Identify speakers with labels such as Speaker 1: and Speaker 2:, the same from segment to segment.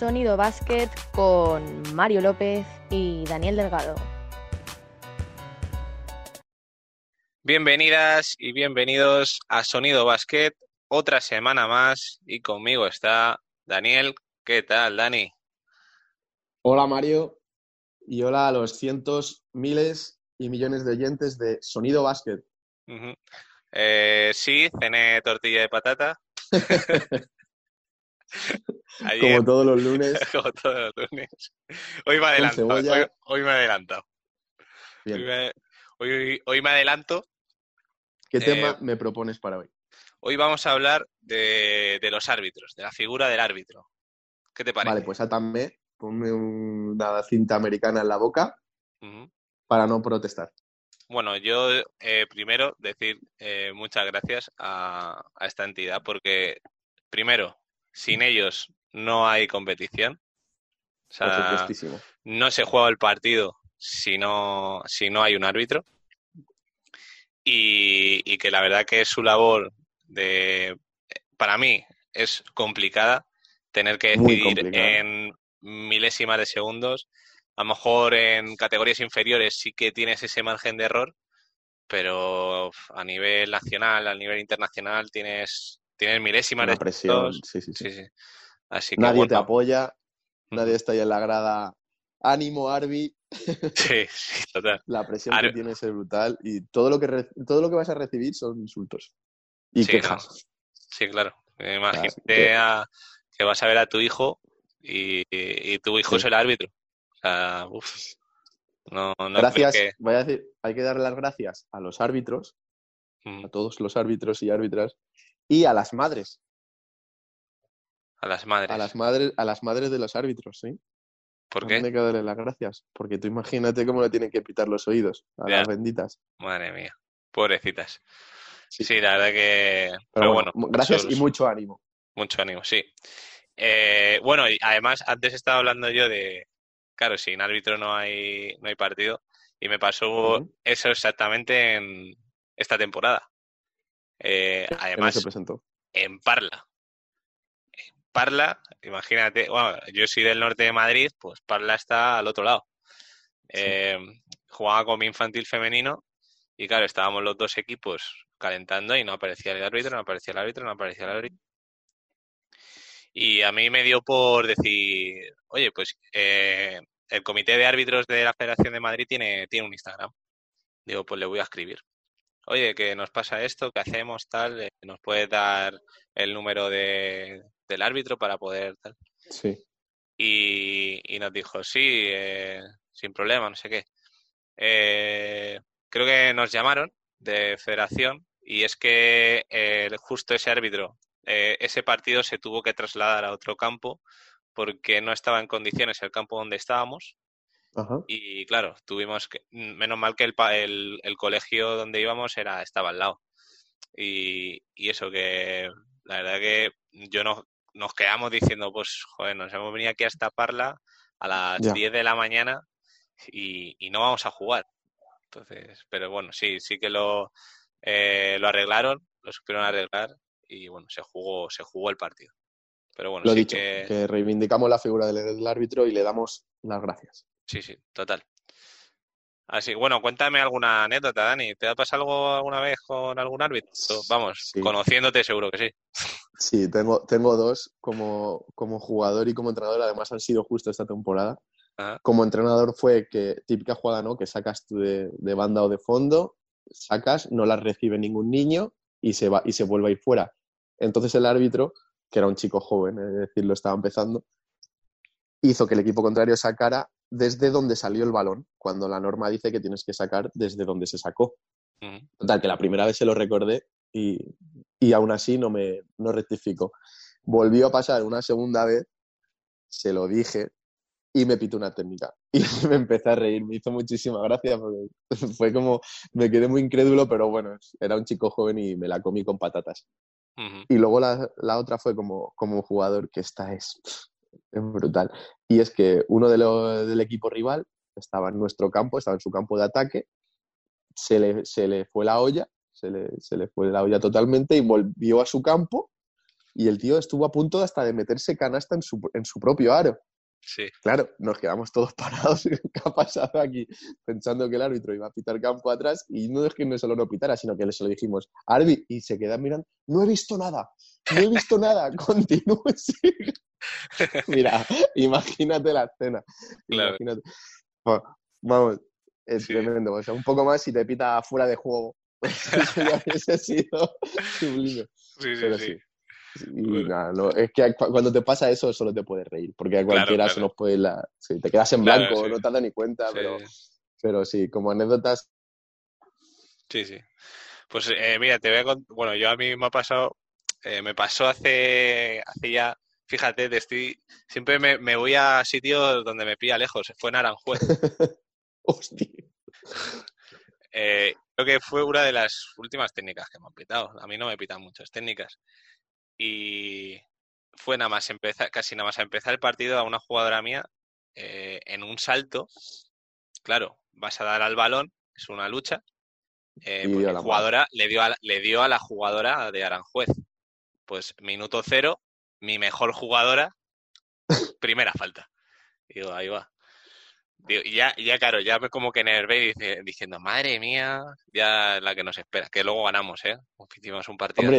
Speaker 1: Sonido Basket con Mario López y Daniel Delgado.
Speaker 2: Bienvenidas y bienvenidos a Sonido Basket, otra semana más y conmigo está Daniel. ¿Qué tal, Dani?
Speaker 3: Hola, Mario, y hola a los cientos, miles y millones de oyentes de Sonido Basket.
Speaker 2: Eh, sí, cené tortilla de patata.
Speaker 3: como todos los lunes.
Speaker 2: como todos los lunes. Hoy me adelanto. Hoy, me adelanto. Hoy, hoy, me adelanto.
Speaker 3: ¿Qué tema eh, me propones para hoy?
Speaker 2: Hoy vamos a hablar de, los árbitros, de la figura del árbitro. ¿Qué te parece?
Speaker 3: Vale, pues atame, ponme una cinta americana en la boca para no protestar.
Speaker 2: Bueno, yo eh, primero decir eh, muchas gracias a, esta entidad porque, primero, sin ellos no hay competición. O sea, no se juega el partido si no, si no hay un árbitro. Y, que la verdad que su labor de, para mí es complicada tener que decidir en milésimas de segundos a lo mejor en categorías inferiores sí que tienes ese margen de error, pero a nivel nacional, a nivel internacional tienes, tienes milésimas
Speaker 3: de presión. Sí, sí, sí. Así que, nadie te apoya, nadie está ahí en la grada. Ánimo, Arby.
Speaker 2: Sí, sí, total.
Speaker 3: La presión que tienes es brutal y todo lo que todo lo que vas a recibir son insultos y quejas.
Speaker 2: Sí, claro. Imagínate que... vas a ver a tu hijo y, tu hijo es el árbitro no,
Speaker 3: gracias, voy a decir, hay que dar las gracias a los árbitros, a todos los árbitros y árbitras, y a las madres.
Speaker 2: A las madres.
Speaker 3: A las madres, a las madres de los árbitros, ¿sí?
Speaker 2: ¿Por qué?
Speaker 3: Tiene que darle las gracias, porque tú imagínate cómo le tienen que pitar los oídos a las benditas.
Speaker 2: Madre mía, pobrecitas. Sí, la verdad que... Pero, bueno,
Speaker 3: gracias y mucho ánimo.
Speaker 2: Mucho ánimo, sí. Eh, bueno, y además, antes estaba hablando yo de, claro, sin árbitro no hay, no hay partido. Y me pasó eso exactamente en esta temporada. Eh, además,
Speaker 3: se presentó?
Speaker 2: en Parla. En Parla, imagínate, bueno, yo soy del norte de Madrid, pues Parla está al otro lado. Eh, jugaba con mi infantil femenino y claro, estábamos los dos equipos calentando y no aparecía el árbitro, no aparecía el árbitro, no aparecía el árbitro. Y a mí me dio por decir, oye, pues eh, el comité de árbitros de la Federación de Madrid tiene, tiene un Instagram. Digo, pues le voy a escribir. Oye, que nos pasa esto, ¿qué hacemos? Tal, eh, ¿nos puede dar el número de, del árbitro para poder tal?
Speaker 3: Sí.
Speaker 2: Y, nos dijo, sí, eh, sin problema, no sé qué. creo que nos llamaron de federación y es que justo ese árbitro eh, ese partido se tuvo que trasladar a otro campo porque no estaba en condiciones el campo donde estábamos. Y claro, tuvimos que, menos mal que el, el, colegio donde íbamos era, estaba al lado. Y, eso que la verdad que yo no, nos quedamos diciendo, pues, joder, nos hemos venido aquí hasta Parla a las 10 de la mañana y, no vamos a jugar. Entonces, pero bueno, sí, sí que lo, eh, lo arreglaron, lo supieron arreglar y bueno, se jugó, se jugó el partido. Pero bueno,
Speaker 3: Lo dicho, que... reivindicamos la figura del, árbitro y le damos las gracias.
Speaker 2: Sí, sí, total. Así, bueno, cuéntame alguna anécdota, Dani. ¿Te ha pasado algo alguna vez con algún árbitro? Vamos, conociéndote seguro que sí.
Speaker 3: Sí, tengo, tengo dos como, como jugador y como entrenador. Además han sido justo esta temporada. Como entrenador fue que, típica jugada, ¿no? Que sacas tú de, de, banda o de fondo, sacas, no la recibe ningún niño y se, va, y se vuelve a ir fuera. Entonces el árbitro, que era un chico joven, es decir, lo estaba empezando, hizo que el equipo contrario sacara desde donde salió el balón, cuando la norma dice que tienes que sacar desde donde se sacó. Total, que la primera vez se lo recordé y, y aún así no me no rectificó. Volvió a pasar una segunda vez, se lo dije y me pitó una técnica. Y me empecé a reír, me hizo muchísima gracia porque fue como, me quedé muy incrédulo, pero bueno, era un chico joven y me la comí con patatas. Y luego la, la, otra fue como, como jugador, que esta es, es brutal. Y es que uno de los, del equipo rival estaba en nuestro campo, estaba en su campo de ataque, se le, se le fue la olla, se le, se le fue la olla totalmente y volvió a su campo y el tío estuvo a punto hasta de meterse canasta en su, en su propio aro.
Speaker 2: Sí.
Speaker 3: Claro, nos quedamos todos parados. ¿Qué ha pasado aquí? Pensando que el árbitro iba a pitar campo atrás y no es que no solo no pitara, sino que le se lo dijimos, Arbi, y se queda mirando, no he visto nada, no he visto nada, continúe. Mira, imagínate la escena. Imagínate. Vamos, es tremendo. O sea, un poco más y te pita fuera de juego. Eso ya hubiese sido sublime.
Speaker 2: Sí, sí, sí.
Speaker 3: Y nada, no, es que cuando te pasa eso solo te puedes reír, porque a cualquiera se nos puede... La... Sí, te quedas en blanco, no te das ni cuenta, pero, pero sí, como anécdotas...
Speaker 2: Sí, sí. Pues eh, mira, te voy a Bueno, yo a mí me ha pasado... Eh, me pasó hace, hace ya... Fíjate, estoy... siempre me, me, voy a sitios donde me pilla lejos. Fue en Aranjuez.
Speaker 3: Hostia.
Speaker 2: Eh, creo que fue una de las últimas técnicas que me han pitado. A mí no me pitan muchas técnicas y fue nada más empezar, casi nada más a empezar el partido a una jugadora mía eh, en un salto. Claro, vas a dar al balón, es una lucha. Eh, la jugadora le dio, a, le dio a la jugadora de Aranjuez. Pues minuto cero, mi mejor jugadora, primera falta. Digo, ahí va. y ya, ya, claro, ya me como que nervé diciendo, madre mía, ya la que nos espera, que luego ganamos, ¿eh? Hicimos un partido.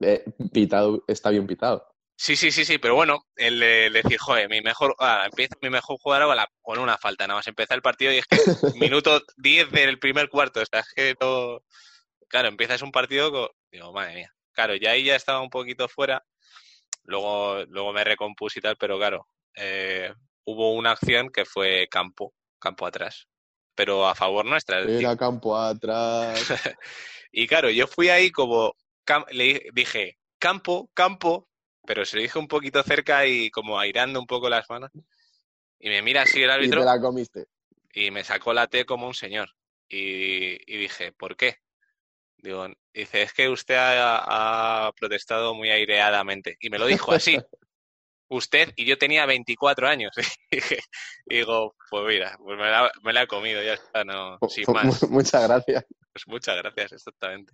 Speaker 3: Eh, pitado, está bien pitado.
Speaker 2: Sí, sí, sí, sí, pero bueno, el de decir, joder, mi mejor, ah, empieza mi mejor jugador con, una falta, nada más empezar el partido y es que minuto 10 del primer cuarto, o sea, es que todo, claro, empiezas un partido, con... digo, madre mía, claro, ya ahí ya estaba un poquito fuera, luego, luego me recompuse y tal, pero claro, eh, hubo una acción que fue campo, campo atrás, pero a favor nuestra.
Speaker 3: Era campo atrás.
Speaker 2: y claro, yo fui ahí como, le dije, campo, campo, pero se lo dije un poquito cerca y como airando un poco las manos. Y me mira así el árbitro.
Speaker 3: Y la comiste.
Speaker 2: Y me sacó la T como un señor. Y, dije, ¿por qué? Digo, dice, es que usted ha, protestado muy aireadamente. Y me lo dijo así. usted y yo tenía 24 años. y digo, pues mira, pues me la, me la he comido, ya está, no, sin más.
Speaker 3: Muchas gracias.
Speaker 2: Pues muchas gracias, exactamente.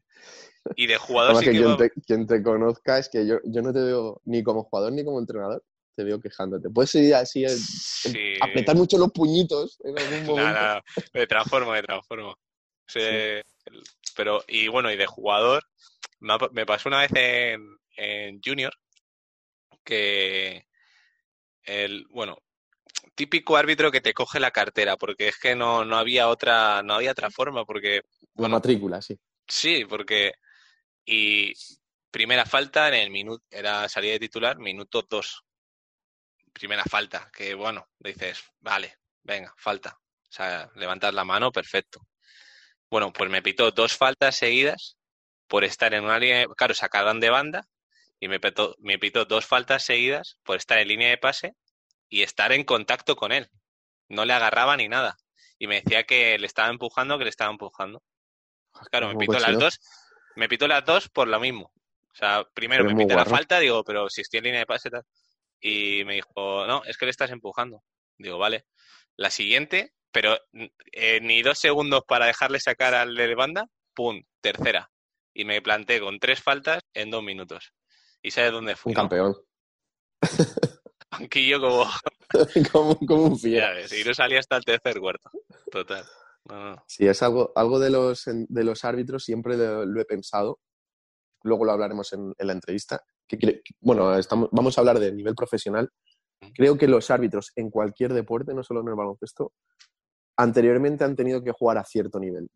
Speaker 2: Y de jugador
Speaker 3: que, quien, te, conozca es que yo, yo no te veo ni como jugador ni como entrenador, te veo quejándote. Puedes ir así, apretar mucho los puñitos en algún momento.
Speaker 2: No, me transformo, me transformo. Pero, y bueno, y de jugador, me pasó una vez en, en Junior que el, bueno, típico árbitro que te coge la cartera, porque es que no, no había otra, no había otra forma, porque
Speaker 3: la matrícula, sí.
Speaker 2: Sí, porque. Y primera falta en el minuto. Era salida de titular, minuto dos. Primera falta, que bueno, dices, vale, venga, falta. O sea, levantas la mano, perfecto. Bueno, pues me pitó dos faltas seguidas por estar en una línea. Claro, sacaron de banda y me, pitó, me pitó dos faltas seguidas por estar en línea de pase y estar en contacto con él. No le agarraba ni nada. Y me decía que le estaba empujando, que le estaba empujando. Claro, me pitó las dos, me pitó las dos por lo mismo. O sea, primero me pitó la falta, digo, pero si estoy en línea de pase tal. Y me dijo, no, es que le estás empujando. Digo, vale. La siguiente, pero eh, ni dos segundos para dejarle sacar al de banda, pum, tercera. Y me planté con tres faltas en dos minutos. ¿Y sabes dónde fui?
Speaker 3: Un campeón.
Speaker 2: Yo como...
Speaker 3: como, como un fiel.
Speaker 2: Y no salía hasta el tercer cuarto. Total.
Speaker 3: Sí, es algo, algo de, los, de los árbitros, siempre lo, he pensado. Luego lo hablaremos en, la entrevista. Que, bueno, estamos, vamos a hablar de nivel profesional. Creo que los árbitros en cualquier deporte, no solo en el baloncesto, anteriormente han tenido que jugar a cierto nivel.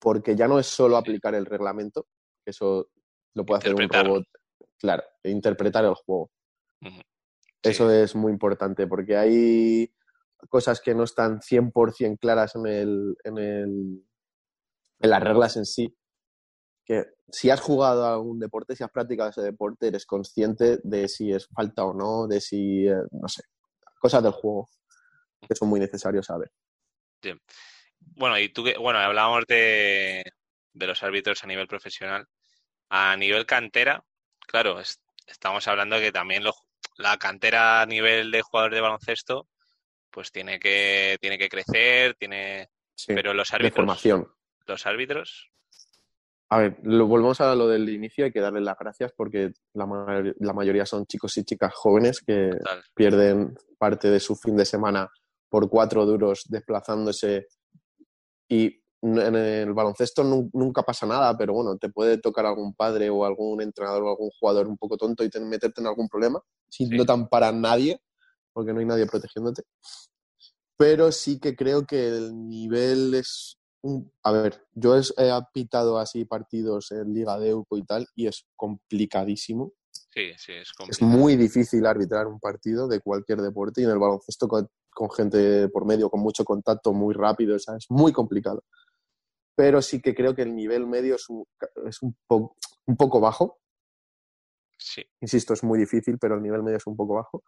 Speaker 3: Porque ya no es solo aplicar el reglamento, que eso lo puede hacer un robot. Claro, interpretar el juego. Eso es muy importante porque hay cosas que no están 100% claras en, el, en, el, en las reglas en sí. Que si has jugado a algún deporte, si has practicado ese deporte, eres consciente de si es falta o no, de si, eh, no sé, cosas del juego que son muy necesarios saber.
Speaker 2: Bueno, y tú, bueno, hablábamos de, de los árbitros a nivel profesional. A nivel cantera, claro, estamos hablando que también la cantera a nivel de jugador de baloncesto pues tiene que, tiene que crecer, tiene... Pero los árbitros...
Speaker 3: Formación.
Speaker 2: Los árbitros...
Speaker 3: A ver, lo, volvemos a lo del inicio, hay que darle las gracias porque la, mayoría son chicos y chicas jóvenes que pierden parte de su fin de semana por cuatro duros desplazándose y en el baloncesto nunca pasa nada, pero bueno, te puede tocar algún padre o algún entrenador o algún jugador un poco tonto y meterte en algún problema, si no tan para nadie, porque no hay nadie protegiéndote. Pero sí que creo que el nivel es un... A ver, yo he apitado así partidos en Liga de Euco y tal, y es complicadísimo.
Speaker 2: Sí, sí, es complicado.
Speaker 3: Es muy difícil arbitrar un partido de cualquier deporte y en el baloncesto con, con gente por medio, con mucho contacto, muy rápido, es muy complicado pero sí que creo que el nivel medio es un, es un, un poco bajo.
Speaker 2: Sí.
Speaker 3: Insisto, es muy difícil, pero el nivel medio es un poco bajo.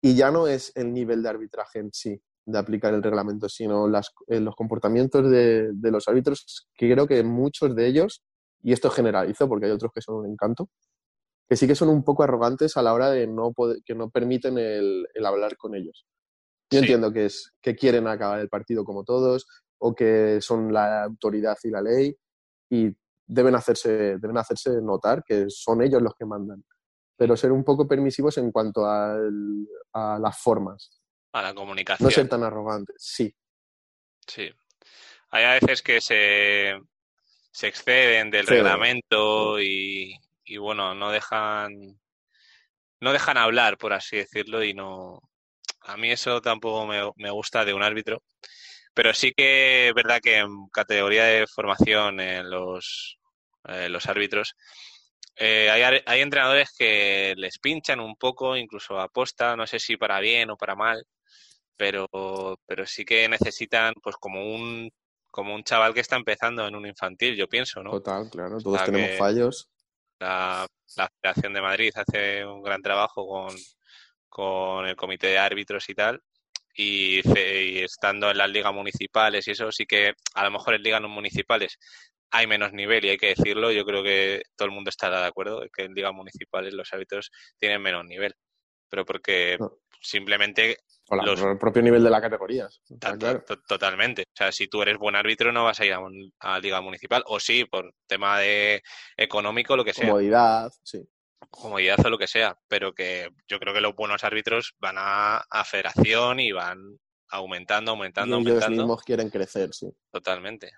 Speaker 3: Y ya no es el nivel de arbitraje en sí, de aplicar el reglamento, sino las, eh, los comportamientos de, de, los árbitros, que creo que muchos de ellos, y esto generalizo porque hay otros que son un encanto, que sí que son un poco arrogantes a la hora de no poder, que no permiten el, el hablar con ellos. Yo entiendo que es que quieren acabar el partido como todos, o que son la autoridad y la ley y deben hacerse, deben hacerse notar que son ellos los que mandan. Pero ser un poco permisivos en cuanto a, las formas.
Speaker 2: A la comunicación.
Speaker 3: No ser tan arrogantes, sí.
Speaker 2: Sí. Hay a veces que se, se exceden del reglamento y, y, bueno, no dejan no dejan hablar, por así decirlo, y no a mí eso tampoco me, me gusta de un árbitro pero sí que es verdad que en categoría de formación en los, eh, los árbitros eh, hay, hay, entrenadores que les pinchan un poco, incluso aposta, no sé si para bien o para mal, pero, pero sí que necesitan pues como un como un chaval que está empezando en un infantil, yo pienso, ¿no?
Speaker 3: Total, claro, todos tenemos fallos.
Speaker 2: La, la Federación de Madrid hace un gran trabajo con, con el comité de árbitros y tal, y, estando en las ligas municipales y eso sí que a lo mejor en ligas no municipales hay menos nivel y hay que decirlo, yo creo que todo el mundo estará de acuerdo que en ligas municipales los árbitros tienen menos nivel, pero porque simplemente...
Speaker 3: los... el propio nivel de la categoría.
Speaker 2: Totalmente. O sea, si tú eres buen árbitro no vas a ir a, a liga municipal, o sí, por tema de económico, lo que sea.
Speaker 3: Comodidad, sí
Speaker 2: comodidad o lo que sea, pero que yo creo que los buenos árbitros van a, federación y van aumentando, aumentando,
Speaker 3: y
Speaker 2: ellos
Speaker 3: aumentando. mismos quieren crecer, sí.
Speaker 2: Totalmente.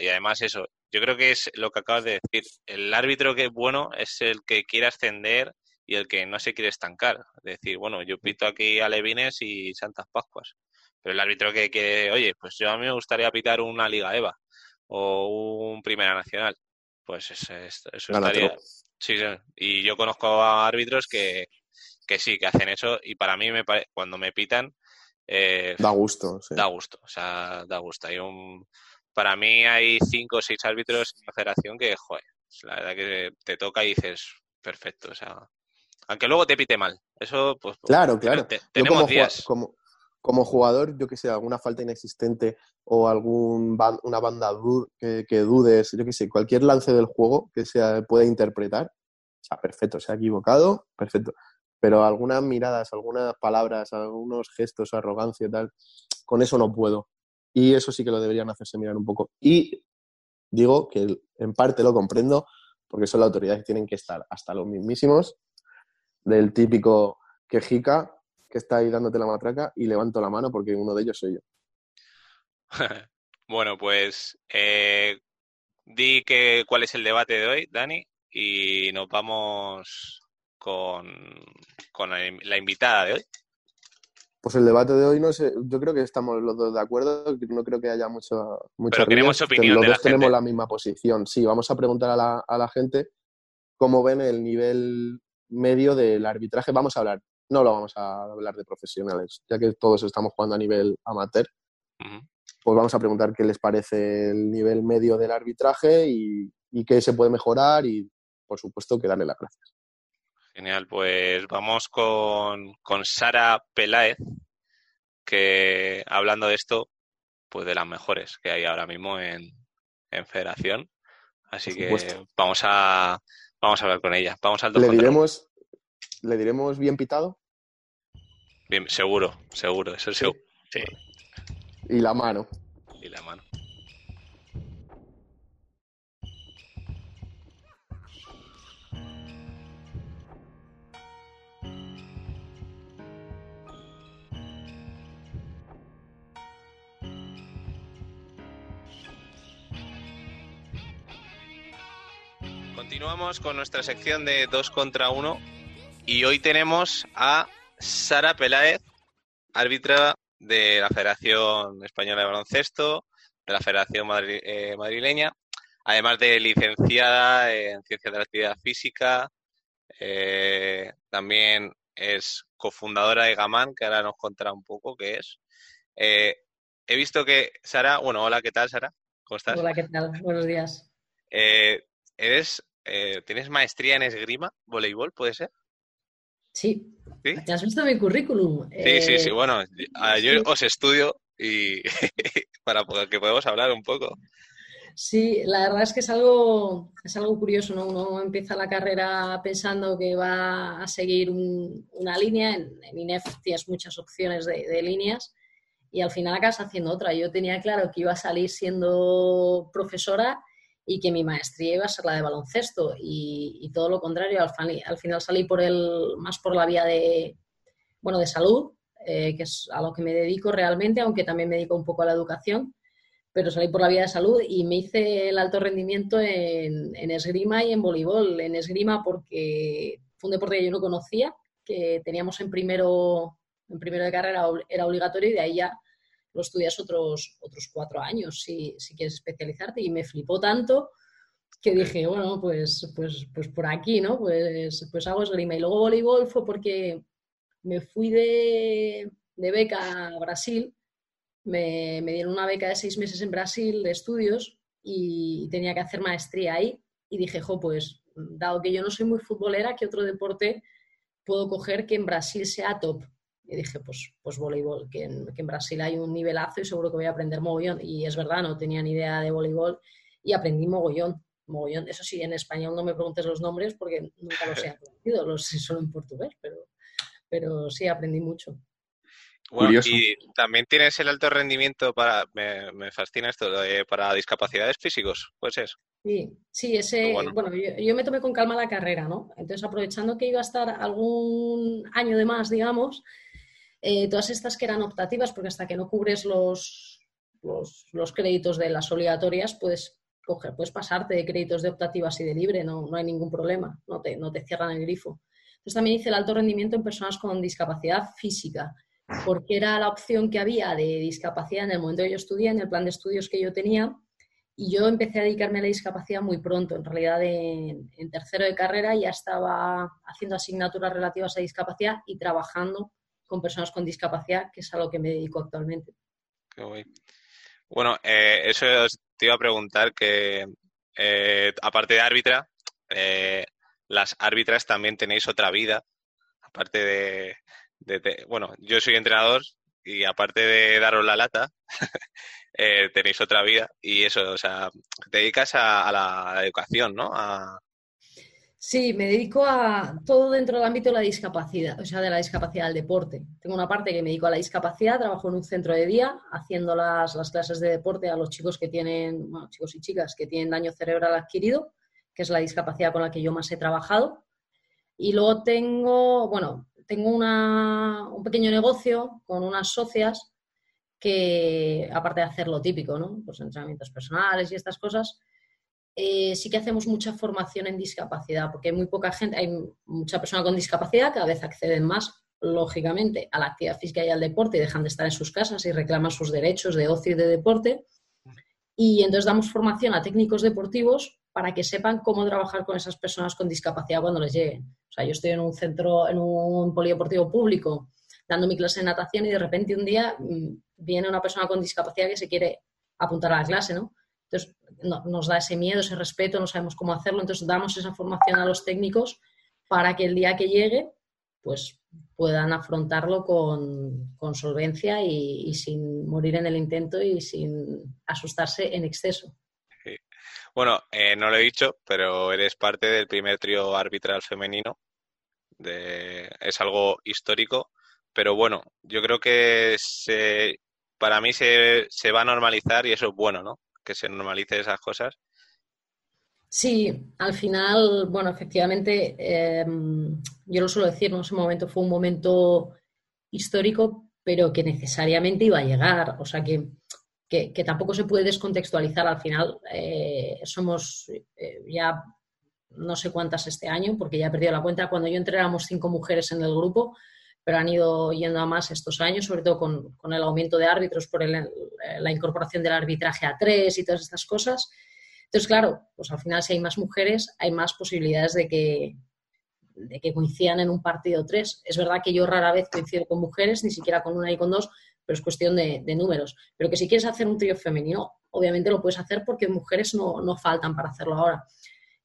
Speaker 2: y además eso, yo creo que es lo que acabas de decir. El árbitro que es bueno es el que quiere ascender y el que no se quiere estancar. Es decir, bueno, yo pito aquí a Levines y Santas Pascuas. Pero el árbitro que quiere, oye, pues yo a mí me gustaría pitar una Liga EVA o un Primera Nacional. Pues eso, eso estaría, Sí, sí. Y yo conozco a árbitros que, que sí, que hacen eso y para mí me cuando me pitan... Eh,
Speaker 3: da gusto, sí.
Speaker 2: Da gusto, o sea, da gusto. Hay un, para mí hay cinco o seis árbitros en la federación que, joder, la verdad que te toca y dices, perfecto, o sea, aunque luego te pite mal. Eso, pues.
Speaker 3: Claro, claro. tenemos como, días. Como, como jugador, yo que sé, alguna falta inexistente o algún una banda que, dudes, yo que sé, cualquier lance del juego que se pueda interpretar, o sea, perfecto, se ha equivocado, perfecto. Pero algunas miradas, algunas palabras, algunos gestos, arrogancia y tal, con eso no puedo. Y eso sí que lo deberían hacerse mirar un poco. Y digo que en parte lo comprendo, porque son las autoridades que tienen que estar hasta los mismísimos, del típico quejica que está ahí dándote la matraca y levanto la mano porque uno de ellos soy yo.
Speaker 2: bueno, pues eh, di que cuál es el debate de hoy, Dani, y nos vamos con, con la invitada de hoy.
Speaker 3: Pues el debate de hoy no sé, yo creo que estamos los dos de acuerdo, no creo que haya mucho, mucho
Speaker 2: Pero queremos opinión.
Speaker 3: Los dos tenemos la misma posición. Sí, vamos a preguntar a la, a la gente cómo ven el nivel medio del arbitraje. Vamos a hablar no lo vamos a hablar de profesionales, ya que todos estamos jugando a nivel amateur. Pues vamos a preguntar qué les parece el nivel medio del arbitraje y, qué se puede mejorar y, por supuesto, que darle las gracias.
Speaker 2: Genial, pues vamos con, Sara Peláez, que hablando de esto, pues de las mejores que hay ahora mismo en, Federación. Así que vamos a, vamos a hablar con ella. Vamos al
Speaker 3: Le diremos, ¿le diremos bien pitado?
Speaker 2: Bien, seguro, seguro, es. Sí.
Speaker 3: Y la mano.
Speaker 2: Y la mano. Continuamos con nuestra sección de 2 contra 1 y hoy tenemos a Sara Peláez, árbitra de la Federación Española de Baloncesto, de la Federación eh, Madrileña, además de licenciada en Ciencias de la Actividad Física, eh, también es cofundadora de Gamán, que ahora nos contará un poco qué es. Eh, he visto que Sara, bueno, hola, ¿qué tal Sara? ¿Cómo estás?
Speaker 4: Hola, ¿qué tal? Buenos días.
Speaker 2: eres, ¿Tienes maestría en esgrima, voleibol, puede ser?
Speaker 4: Sí. ¿Sí? ¿Te has visto mi currículum?
Speaker 2: Sí, sí, sí. Bueno, yo os estudio y para que podamos hablar un poco.
Speaker 4: Sí, la verdad es que es algo, es algo curioso, ¿no? Uno empieza la carrera pensando que va a seguir una línea, en, INEF tienes muchas opciones de, líneas y al final acabas haciendo otra. Yo tenía claro que iba a salir siendo profesora y que mi maestría iba a ser la de baloncesto y, todo lo contrario, al, final salí por el, más por la vía de, bueno, de salud, eh, que es a lo que me dedico realmente, aunque también me dedico un poco a la educación pero salí por la vía de salud y me hice el alto rendimiento en, esgrima y en voleibol. En esgrima porque fue un deporte que yo no conocía, que teníamos en primero, en primero de carrera, era obligatorio y de ahí ya lo estudias otros, otros cuatro años si, si quieres especializarte y me flipó tanto que dije, bueno, pues, pues, pues por aquí, ¿no? Pues, pues hago esgrima. Y luego voleibol fue porque me fui de, de beca a Brasil me, dieron una beca de seis meses en Brasil de estudios y tenía que hacer maestría ahí. Y dije, jo, pues dado que yo no soy muy futbolera, ¿qué otro deporte puedo coger que en Brasil sea top? Y dije, pues, pues voleibol, que en, que en Brasil hay un nivelazo y seguro que voy a aprender mogollón. Y es verdad, no tenía ni idea de voleibol y aprendí mogollón. mogollón. Eso sí, en español no me preguntes los nombres porque nunca los he aprendido, los sé solo en portugués, pero, pero sí aprendí mucho.
Speaker 2: Bueno, y también tienes el alto rendimiento para, me, fascina esto, para discapacidades físicos, pues es.
Speaker 4: Sí, sí, ese, bueno, yo, me tomé con calma la carrera, ¿no? Entonces, aprovechando que iba a estar algún año de más, digamos, eh, todas estas que eran optativas, porque hasta que no cubres los, los, créditos de las obligatorias, puedes puedes pasarte de créditos de optativas y de libre, no, no hay ningún problema, no te, no te cierran el grifo. Entonces también hice el alto rendimiento en personas con discapacidad física porque era la opción que había de discapacidad en el momento que yo estudié, en el plan de estudios que yo tenía, y yo empecé a dedicarme a la discapacidad muy pronto, en realidad en, tercero de carrera ya estaba haciendo asignaturas relativas a discapacidad y trabajando con personas con discapacidad, que es a lo que me dedico actualmente.
Speaker 2: Bueno, eh, eso te iba a preguntar que, eh, aparte de árbitra, eh, las árbitras también tenéis otra vida, aparte de, bueno, yo soy entrenador y aparte de daros la lata, eh, tenéis otra vida y eso, o sea, te dedicas a, la, educación, ¿no?
Speaker 4: Sí, me dedico a todo dentro del ámbito de la discapacidad, o sea, de la discapacidad del deporte. Tengo una parte que me dedico a la discapacidad, trabajo en un centro de día haciendo las, las clases de deporte a los chicos que tienen, bueno, chicos y chicas que tienen daño cerebral adquirido, que es la discapacidad con la que yo más he trabajado. Y luego tengo, bueno, tengo un pequeño negocio con unas socias que, aparte de hacer lo típico, ¿no? Pues entrenamientos personales y estas cosas, eh, sí que hacemos mucha formación en discapacidad, porque hay muy poca gente, hay mucha persona con discapacidad, cada vez acceden más, lógicamente, a la actividad física y al deporte y dejan de estar en sus casas y reclaman sus derechos de ocio y de deporte. Y entonces damos formación a técnicos deportivos para que sepan cómo trabajar con esas personas con discapacidad cuando les lleguen. O sea, yo estoy en un centro, en un polideportivo público, dando mi clase de natación y de repente un día mm, viene una persona con discapacidad que se quiere apuntar a la clase, ¿no? Entonces nos da ese miedo, ese respeto, no sabemos cómo hacerlo, entonces damos esa formación a los técnicos para que el día que llegue, pues puedan afrontarlo con, solvencia y sin morir en el intento y sin asustarse en exceso.
Speaker 2: Bueno, eh, no lo he dicho, pero eres parte del primer trío arbitral femenino. es algo histórico, pero bueno, yo creo que se, para mí se, se va a normalizar y eso es bueno, ¿no? Que se normalice esas cosas.
Speaker 4: Sí, al final, bueno, efectivamente, em, yo lo suelo decir, en ese momento fue un momento histórico, pero que necesariamente iba a llegar. O sea que que, tampoco se puede descontextualizar. Al final eh, somos eh, ya no sé cuántas este año, porque ya he perdido la cuenta. Cuando yo entré éramos cinco mujeres en el grupo, pero han ido yendo a más estos años, sobre todo con, el aumento de árbitros por la incorporación del arbitraje a tres y todas estas cosas. Entonces, claro, pues al final si hay más mujeres, hay más posibilidades de que, de que coincidan en un partido tres. Es verdad que yo rara vez coincido con mujeres, ni siquiera con una y con dos, pero es cuestión de, números. Pero que si quieres hacer un trío femenino, obviamente lo puedes hacer porque mujeres no, no faltan para hacerlo ahora.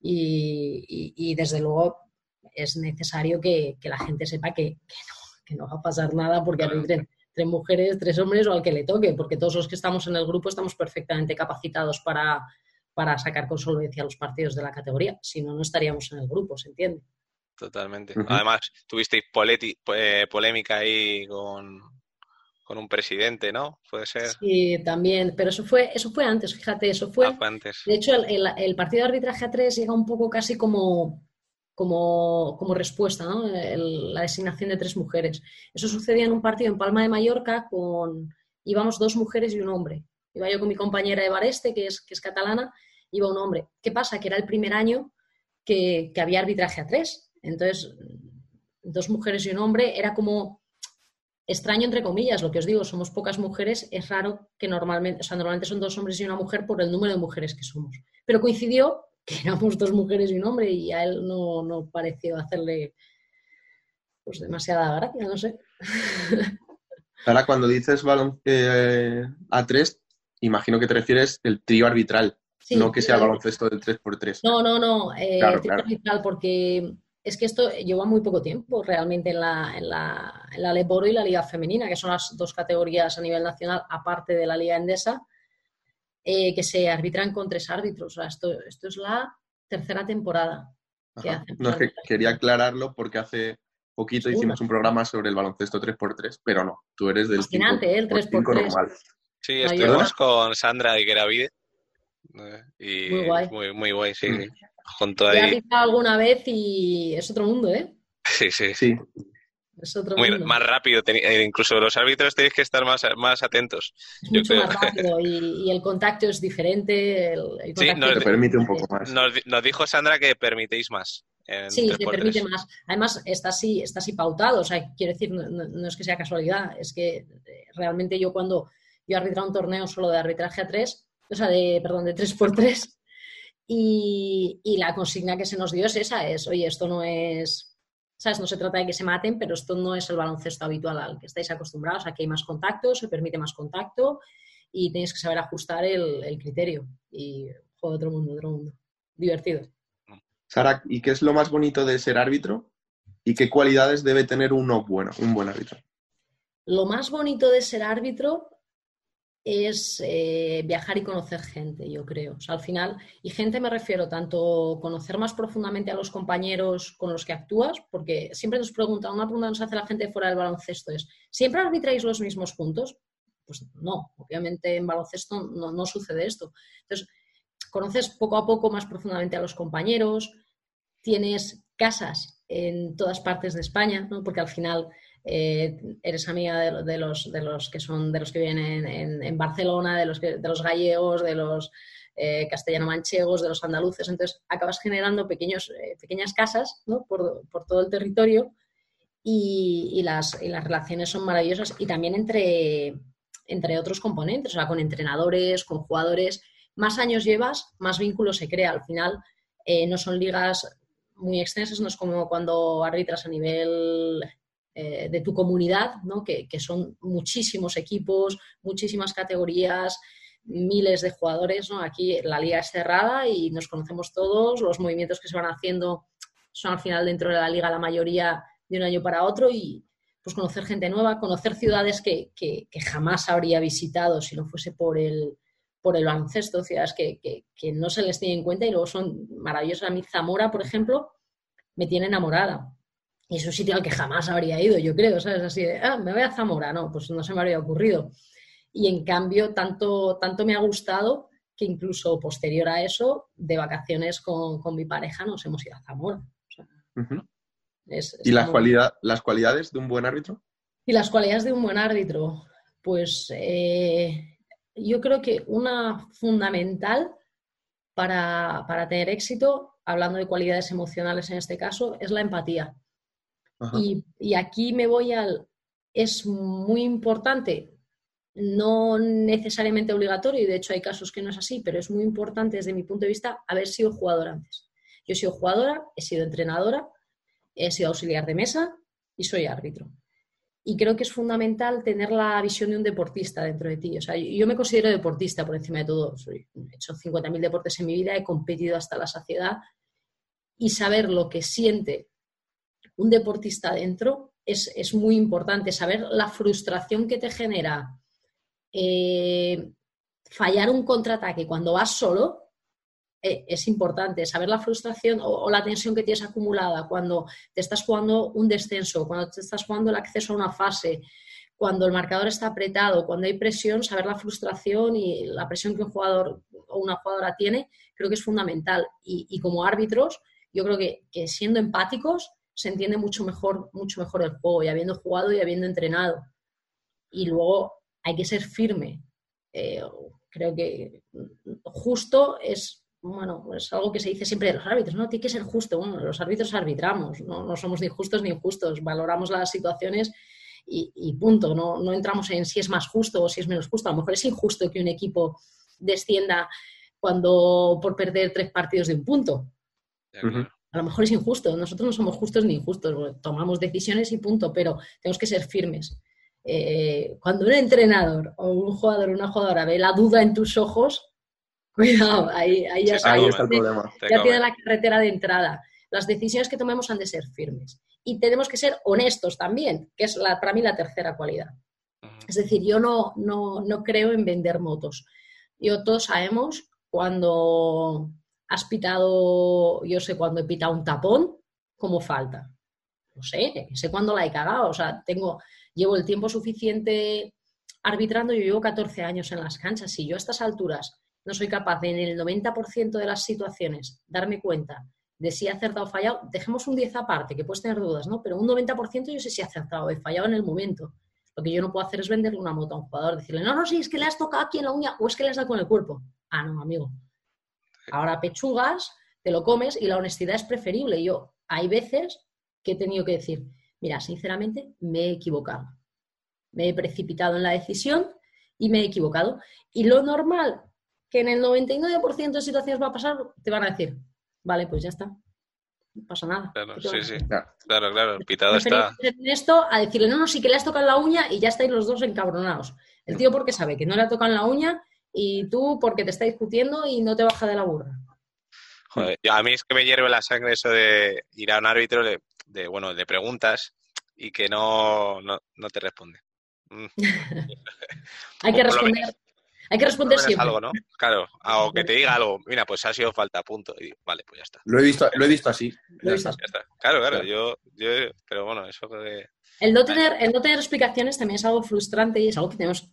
Speaker 4: Y, y, desde luego es necesario que, que, la gente sepa que, que, no, que no va a pasar nada porque arbitren tres mujeres, tres hombres o al que le toque, porque todos los que estamos en el grupo estamos perfectamente capacitados para, para sacar con solvencia los partidos de la categoría. Si no, no estaríamos en el grupo, ¿se entiende?
Speaker 2: Totalmente. Además, tuvisteis eh, polémica ahí con, con un presidente, ¿no? Puede ser.
Speaker 4: Sí, también, pero eso fue, eso fue antes, fíjate, eso fue.
Speaker 2: Ah, antes.
Speaker 4: De hecho, el, partido de arbitraje a tres llega un poco casi como, como, como respuesta, la designación de tres mujeres. Eso sucedía en un partido en Palma de Mallorca con íbamos dos mujeres y un hombre. Iba yo con mi compañera Eva Areste, que es, que es catalana, iba un hombre. ¿Qué pasa? Que era el primer año que, que había arbitraje a tres. Entonces, dos mujeres y un hombre era como extraño entre comillas, lo que os digo, somos pocas mujeres, es raro que normalmente, o sea, normalmente son dos hombres y una mujer por el número de mujeres que somos. Pero coincidió que éramos dos mujeres y un hombre y a él no, pareció hacerle pues demasiada gracia, no sé.
Speaker 3: Ahora, cuando dices balón eh, a tres, imagino que te refieres el trío arbitral, no que sea el baloncesto del 3x3.
Speaker 4: No, no, no, eh, trío arbitral porque es que esto lleva muy poco tiempo realmente en la, en la, en la Leboro y la Liga Femenina, que son las dos categorías a nivel nacional, aparte de la Liga Endesa, eh, que se arbitran con tres árbitros. O sea, esto, esto es la tercera temporada que hacen.
Speaker 3: No, que quería aclararlo porque hace poquito hicimos un programa sobre el baloncesto 3x3, pero no, tú eres del
Speaker 4: Fascinante, ¿eh? el 3x3. Normal.
Speaker 2: Sí, estuvimos con Sandra de Geravide. Y muy guay. Muy, muy guay, sí. Mm
Speaker 4: junto ahí. alguna vez y es otro mundo, ¿eh?
Speaker 2: Sí, sí. sí. Es otro mundo. Más rápido, eh, incluso los árbitros tenéis que estar más, más atentos.
Speaker 4: Es mucho más rápido y, el contacto es diferente. El,
Speaker 3: sí, nos, te permite un poco más.
Speaker 2: Nos, dijo Sandra que permitéis más.
Speaker 4: Sí, se permite más. Además, está así, está así pautado. O sea, quiero decir, no, es que sea casualidad, es que eh, realmente yo cuando yo arbitrado un torneo solo de arbitraje a tres, o sea, de, perdón, de tres por tres, y, la consigna que se nos dio es esa, es, oye, esto no es, ¿sabes? No se trata de que se maten, pero esto no es el baloncesto habitual al que estáis acostumbrados. Aquí hay más contacto, se permite más contacto y tenéis que saber ajustar el, criterio. Y juego otro mundo, otro mundo. Divertido.
Speaker 3: Sara, ¿y qué es lo más bonito de ser árbitro? ¿Y qué cualidades debe tener uno bueno, un buen árbitro?
Speaker 4: Lo más bonito de ser árbitro es eh, viajar y conocer gente, yo creo. Al final, y gente me refiero tanto conocer más profundamente a los compañeros con los que actúas, porque siempre nos preguntan, una pregunta nos hace la gente fuera del baloncesto es, ¿siempre arbitráis los mismos puntos? Pues no, obviamente en baloncesto no, no sucede esto. Entonces, conoces poco a poco más profundamente a los compañeros, tienes casas en todas partes de España, ¿no? porque al final eh, eres amiga de, los, de los que son de los que viven en, Barcelona, de los, de los gallegos, de los eh, castellano-manchegos, de los andaluces. Entonces acabas generando pequeños, eh, pequeñas casas por, todo el territorio y, las, las, relaciones son maravillosas y también entre, entre otros componentes, o sea, con entrenadores, con jugadores. Más años llevas, más vínculos se crea. Al final no son ligas muy extensas, no es como cuando arbitras a nivel eh, de tu comunidad, ¿no? que, son muchísimos equipos, muchísimas categorías, miles de jugadores. ¿no? Aquí la liga es cerrada y nos conocemos todos, los movimientos que se van haciendo son al final dentro de la liga la mayoría de un año para otro y pues conocer gente nueva, conocer ciudades que, jamás habría visitado si no fuese por el, por el baloncesto, ciudades que, que, no se les tiene en cuenta y luego son maravillosas. A mí Zamora, por ejemplo, me tiene enamorada. Y es un sitio al que jamás habría ido, yo creo, ¿sabes? Así de, ah, me voy a Zamora, no, pues no se me habría ocurrido. Y en cambio, tanto, tanto me ha gustado que incluso posterior a eso, de vacaciones con, mi pareja, nos hemos ido a Zamora.
Speaker 3: ¿Y las, cualidad, las cualidades de un buen árbitro?
Speaker 4: Y las cualidades de un buen árbitro, pues eh, yo creo que una fundamental para, para tener éxito hablando de cualidades emocionales en este caso, es la empatía. Y, aquí me voy al, es muy importante, no necesariamente obligatorio, y de hecho hay casos que no es así, pero es muy importante desde mi punto de vista haber sido jugador antes. Yo he sido jugadora, he sido entrenadora, he sido auxiliar de mesa y soy árbitro. Y creo que es fundamental tener la visión de un deportista dentro de ti. O sea, yo me considero deportista por encima de todo. He hecho 50.000 deportes en mi vida, he competido hasta la saciedad. Y saber lo que siente un deportista dentro es, muy importante. Saber la frustración que te genera eh, fallar un contraataque cuando vas solo eh, es importante. Saber la frustración o, la tensión que tienes acumulada cuando te estás jugando un descenso, cuando te estás jugando el acceso a una fase, cuando el marcador está apretado, cuando hay presión, saber la frustración y la presión que un jugador o una jugadora tiene, creo que es fundamental. Y, como árbitros, yo creo que, siendo empáticos se entiende mucho mejor, mucho mejor el juego y habiendo jugado y habiendo entrenado. Y luego hay que ser firme. Eh, creo que justo es bueno, es algo que se dice siempre de los árbitros, ¿no? Tiene que ser justo. Bueno, los árbitros arbitramos, no, somos ni justos ni injustos, valoramos las situaciones y, punto. No, no, entramos en si es más justo o si es menos justo. A lo mejor es injusto que un equipo descienda cuando por perder tres partidos de un punto. A lo mejor es injusto. Nosotros no somos justos ni injustos. Tomamos decisiones y punto, pero tenemos que ser firmes. Eh, cuando un entrenador o un jugador o una jugadora ve la duda en tus ojos, Cuidado, ahí, ya, está, el problema. Ya tiene la carretera de entrada. Las decisiones que tomemos han de ser firmes. Y tenemos que ser honestos también, que es la, para mí la tercera cualidad. Es decir, yo no, no, no creo en vender motos. Yo todos sabemos cuando has pitado, yo sé cuando he pitado un tapón, como falta. No sé, sé cuándo la he cagado. O sea, tengo, llevo el tiempo suficiente arbitrando, yo llevo 14 años en las canchas. Si yo a estas alturas no soy capaz de en el 90% de las situaciones darme cuenta de si he acertado o fallado, dejemos un 10 aparte, que puedes tener dudas, ¿no? Pero un 90% yo sé si he acertado o he fallado en el momento. Lo que yo no puedo hacer es venderle una moto a un jugador, decirle, no, no, sí, es que le has tocado aquí en la uña o es que le has dado con el cuerpo. Ah, no, amigo. Ahora pechugas, te lo comes y la honestidad es preferible. Yo, hay veces que he tenido que decir, mira, sinceramente, me he equivocado. Me he precipitado en la decisión y me he equivocado. Y lo normal que en el 99% de situaciones va a pasar, te van a decir, vale, pues ya está. No pasa nada.
Speaker 2: Claro, sí, sí. Claro, claro, el pitado está.
Speaker 4: esto a decirle, no, no, sí que le has tocado la uña y ya estáis los dos encabronados. El tío porque sabe que no le ha tocado la uña y tú porque te está discutiendo y no te baja de la burra.
Speaker 2: Joder, a mí es que me hierve la sangre eso de ir a un árbitro de, bueno, de preguntas y que no, no, no te responde. Mm.
Speaker 4: Hay que responder hay que responder siempre.
Speaker 2: algo, ¿no? Claro, o que te diga algo, mira, pues ha sido falta, punto. Y vale, pues ya está.
Speaker 3: Lo he visto, lo he visto así.
Speaker 2: Ya, Está, Claro, claro, yo, yo, pero bueno, eso que...
Speaker 4: El no, tener, el no tener explicaciones también es algo frustrante y es algo que tenemos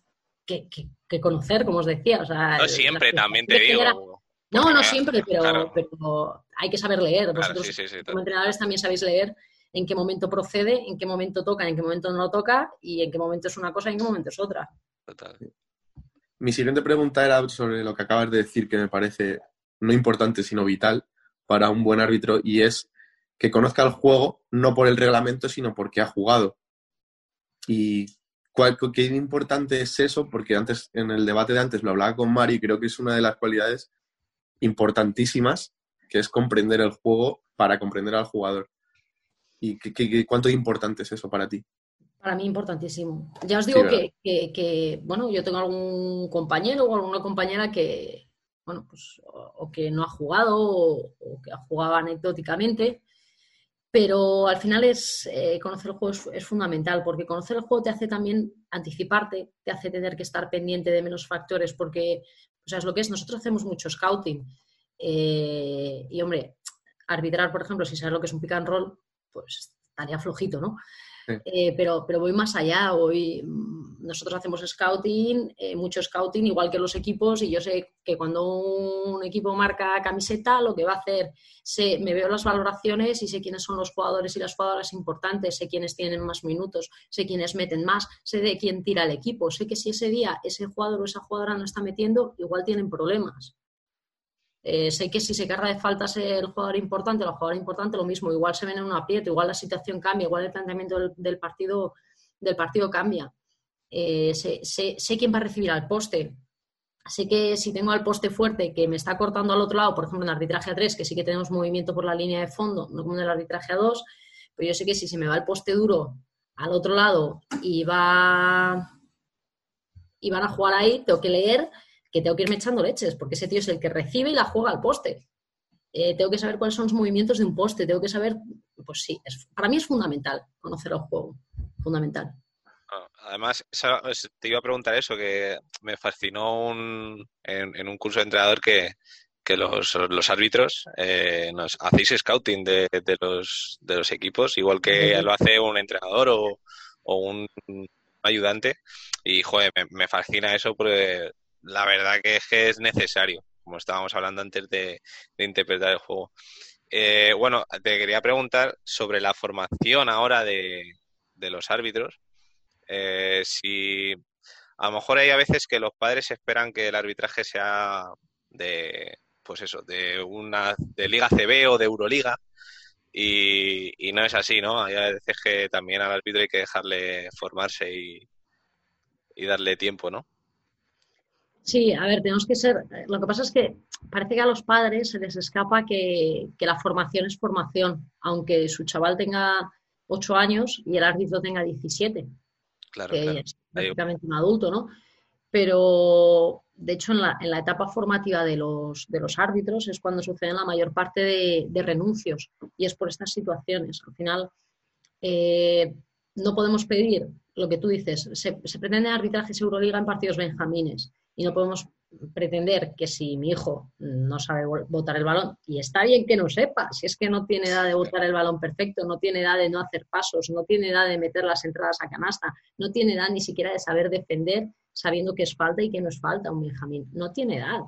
Speaker 4: que, que, conocer, como os decía. O sea,
Speaker 2: no siempre, también te digo.
Speaker 4: No, no siempre, pero, pero, hay que saber leer. Vosotros, como entrenadores, también sabéis leer en qué momento procede, en qué momento toca, en qué momento no toca y en qué momento es una cosa y en qué momento es otra. Total.
Speaker 3: Mi siguiente pregunta era sobre lo que acabas de decir, que me parece no importante, sino vital para un buen árbitro, y es que conozca el juego no por el reglamento, sino porque ha jugado. Y qué importante es eso, porque antes, en el debate de antes lo hablaba con Mari, creo que es una de las cualidades importantísimas, que es comprender el juego para comprender al jugador. ¿Y qué, cuánto importante es eso para ti?
Speaker 4: Para mí importantísimo. Ya os digo que, bueno, yo tengo algún compañero o alguna compañera que, bueno, pues, o, que no ha jugado o, que ha jugado anecdóticamente, pero al final es eh, conocer el juego es, fundamental, porque conocer el juego te hace también anticiparte, te hace tener que estar pendiente de menos factores, porque, o sea, es lo que es, nosotros hacemos mucho scouting. Eh, y hombre, arbitrar, por ejemplo, si sabes lo que es un pick and roll, pues estaría flojito, ¿no? Eh, pero, pero voy más allá. Hoy nosotros hacemos scouting, eh, mucho scouting, igual que los equipos, y yo sé que cuando un equipo marca camiseta, lo que va a hacer, sé, me veo las valoraciones y sé quiénes son los jugadores y las jugadoras importantes, sé quiénes tienen más minutos, sé quiénes meten más, sé de quién tira el equipo, sé que si ese día ese jugador o esa jugadora no está metiendo, igual tienen problemas. Eh, sé que si se carga de faltas el jugador importante, el jugador importante, lo mismo, igual se ven en un aprieto, igual la situación cambia, igual el planteamiento del, partido, del partido cambia. Eh, sé, sé, quién va a recibir al poste. Sé que si tengo al poste fuerte que me está cortando al otro lado, por ejemplo en arbitraje a 3, que sí que tenemos movimiento por la línea de fondo, no como en el arbitraje a 2, pero yo sé que si se me va el poste duro al otro lado y va y van a jugar ahí, tengo que leer que tengo que irme echando leches, porque ese tío es el que recibe y la juega al poste. Eh, tengo que saber cuáles son los movimientos de un poste, tengo que saber, pues sí, para mí es fundamental conocer el juego, fundamental.
Speaker 2: Ah, además, te iba a preguntar eso, que me fascinó en, un curso de entrenador que, los, árbitros eh, nos hacéis scouting de, los, de los equipos, igual que lo hace un entrenador o, un ayudante. Y, joder, me fascina eso porque la verdad que es que es necesario, como estábamos hablando antes de, interpretar el juego. Eh, bueno, te quería preguntar sobre la formación ahora de, los árbitros. Eh, si a lo mejor hay a veces que los padres esperan que el arbitraje sea de, pues eso, de una de Liga CB o de Euroliga. Y, no es así, ¿no? Hay a veces que también al árbitro hay que dejarle formarse y darle tiempo, ¿no?
Speaker 4: Sí, a ver, tenemos que ser. Lo que pasa es que parece que a los padres se les escapa que, la formación es formación, aunque su chaval tenga 8 años y el árbitro tenga 17,
Speaker 2: claro,
Speaker 4: que es prácticamente un adulto, ¿no? Pero, de hecho, en la, en la etapa formativa de los, de los, árbitros es cuando suceden la mayor parte de, renuncios y es por estas situaciones. Al final, eh, no podemos pedir lo que tú dices, se, se pretende arbitrajes Euroliga en partidos benjamines y no podemos pretender que si mi hijo no sabe botar el balón, y está bien que no sepa, si es que no tiene edad de botar el balón perfecto, no tiene edad de no hacer pasos, no tiene edad de meter las entradas a canasta, no tiene edad ni siquiera de saber defender sabiendo que es falta y que no es falta un Benjamín, no tiene edad.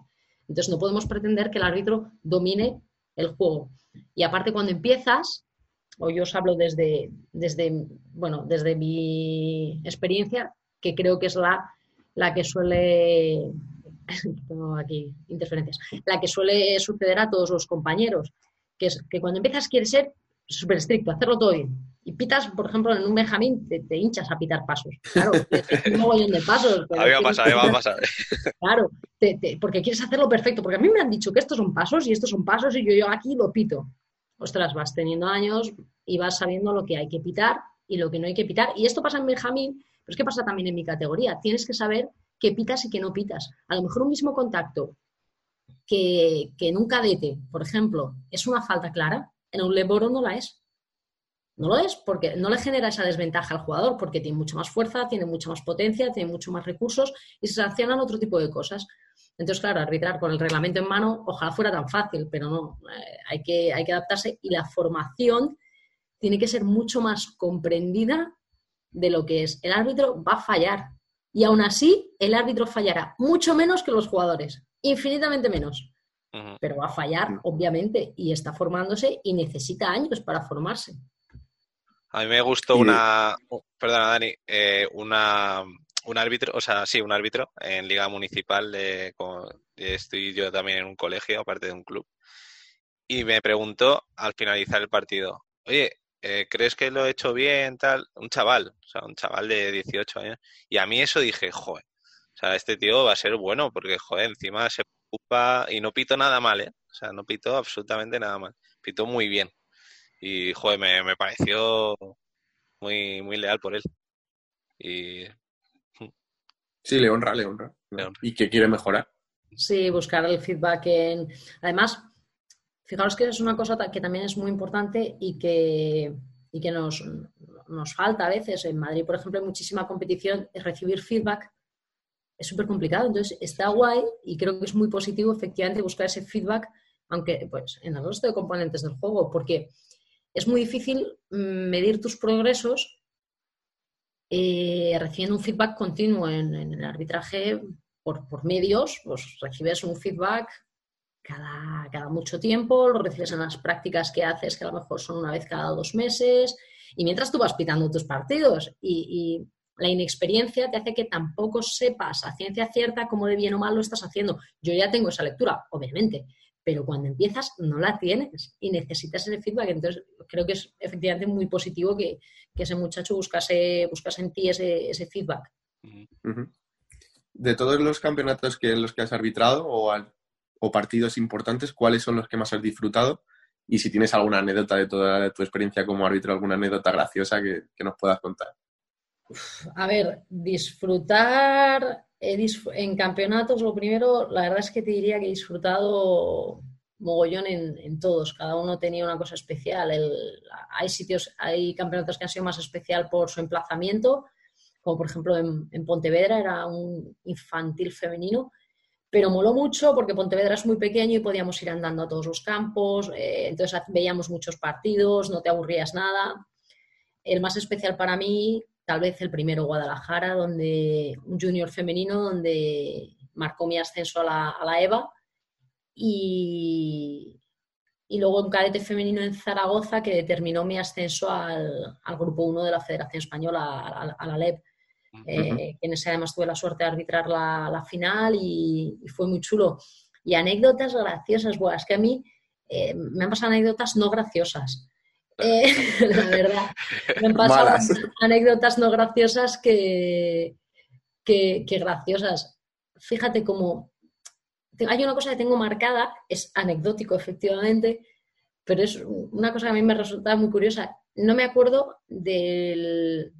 Speaker 4: Entonces no podemos pretender que el árbitro domine el juego. Y aparte cuando empiezas, o yo os hablo desde, desde, bueno, desde mi experiencia, que creo que es la la que suele, tengo aquí interferencias, la que suele suceder a todos los compañeros, que es que cuando empiezas quieres ser súper estricto, hacerlo todo bien. Y pitas, por ejemplo, en un Benjamín, te, hinchas a pitar pasos. Claro, un mogollón de pasos.
Speaker 2: A mí va a pasar, a mí va a pasar.
Speaker 4: Claro, porque quieres hacerlo perfecto. Porque a mí me han dicho que estos son pasos y estos son pasos y yo, yo aquí lo pito. Ostras, vas teniendo años y vas sabiendo lo que hay que pitar y lo que no hay que pitar. Y esto pasa en Benjamín pero es que pasa también en mi categoría. Tienes que saber qué pitas y qué no pitas. A lo mejor un mismo contacto que, en un cadete, por ejemplo, es una falta clara, en un leboro no la es. No lo es porque no le genera esa desventaja al jugador porque tiene mucha más fuerza, tiene mucha más potencia, tiene mucho más recursos y se sancionan otro tipo de cosas. Entonces, claro, arbitrar con el reglamento en mano, ojalá fuera tan fácil, pero no, eh, hay, que, hay que adaptarse y la formación tiene que ser mucho más comprendida de lo que es. El árbitro va a fallar. Y aún así, el árbitro fallará mucho menos que los jugadores, infinitamente menos. Pero va a fallar, obviamente, y está formándose y necesita años para formarse.
Speaker 2: A mí me gustó una, oh, perdona Dani, eh, una, un árbitro, o sea, sí, un árbitro en Liga Municipal, de, estoy yo también en un colegio, aparte de un club, y me preguntó al finalizar el partido, oye, eh, ¿crees que lo he hecho bien? Tal, un chaval, o sea, un chaval de 18 años. Y a mí eso dije, joder, o sea, este tío va a ser bueno porque, joder, encima se preocupa y no pito nada mal, ¿eh? O sea, no pito absolutamente nada mal. Pito muy bien. Y, joder, me, me pareció muy, muy leal por él. Y...
Speaker 3: Sí, le honra, le honra. Y que quiere mejorar.
Speaker 4: Sí, buscar el feedback en... Además, Fijaros que es una cosa que también es muy importante y que, que nos, falta a veces. En Madrid, por ejemplo, hay muchísima competición. Recibir feedback es súper complicado. Entonces, está guay y creo que es muy positivo efectivamente buscar ese feedback, aunque pues en el resto de componentes del juego, porque es muy difícil mm, medir tus progresos eh, recibiendo un feedback continuo en, el arbitraje por, por, medios, pues recibes un feedback cada, mucho tiempo, lo recibes en las prácticas que haces, que a lo mejor son una vez cada dos meses, y mientras tú vas pitando tus partidos y, la inexperiencia te hace que tampoco sepas a ciencia cierta cómo de bien o mal lo estás haciendo. Yo ya tengo esa lectura, obviamente, pero cuando empiezas no la tienes y necesitas ese feedback. Entonces, creo que es efectivamente muy positivo que, ese muchacho buscase, buscase en ti ese, ese feedback.
Speaker 3: De todos los campeonatos que, en los que has arbitrado o, o partidos importantes, ¿cuáles son los que más has disfrutado? Y si tienes alguna anécdota de toda tu experiencia como árbitro, alguna anécdota graciosa que, nos puedas contar.
Speaker 4: A ver, disfrutar en campeonatos, lo primero, la verdad es que te diría que he disfrutado mogollón en, todos. Cada uno tenía una cosa especial. hay sitios, hay campeonatos que han sido más especial por su emplazamiento, como por ejemplo en, en Pontevedra era un infantil femenino pero moló mucho porque Pontevedra es muy pequeño y podíamos ir andando a todos los campos, eh, entonces veíamos muchos partidos, no te aburrías nada. El más especial para mí, tal vez el primero Guadalajara, donde un junior femenino, donde marcó mi ascenso a la, EVA, y, y, luego un cadete femenino en Zaragoza que determinó mi ascenso al, grupo 1 de la Federación Española, a, la LEP. Eh, en ese además tuve la suerte de arbitrar la, final y, fue muy chulo. Y anécdotas graciosas, bueno, es que a mí eh, me han pasado anécdotas no graciosas. Eh, la verdad, me han pasado anécdotas no graciosas que, que, graciosas. Fíjate cómo hay una cosa que tengo marcada, es anecdótico efectivamente, pero es una cosa que a mí me resulta muy curiosa. No me acuerdo del,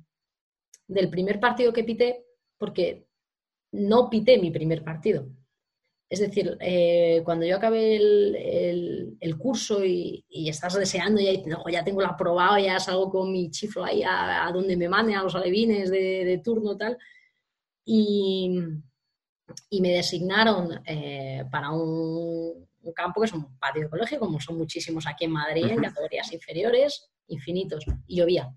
Speaker 4: del primer partido que pité porque no pité mi primer partido. Es decir, eh, cuando yo acabé el, curso y, estás deseando, ya, ya tengo la aprobado, ya salgo con mi chiflo ahí a, donde me mande, a los alevines de, de turno tal, y, y me designaron eh, para un, campo que es un patio de colegio, como son muchísimos aquí en Madrid, en categorías inferiores, infinitos, y llovía.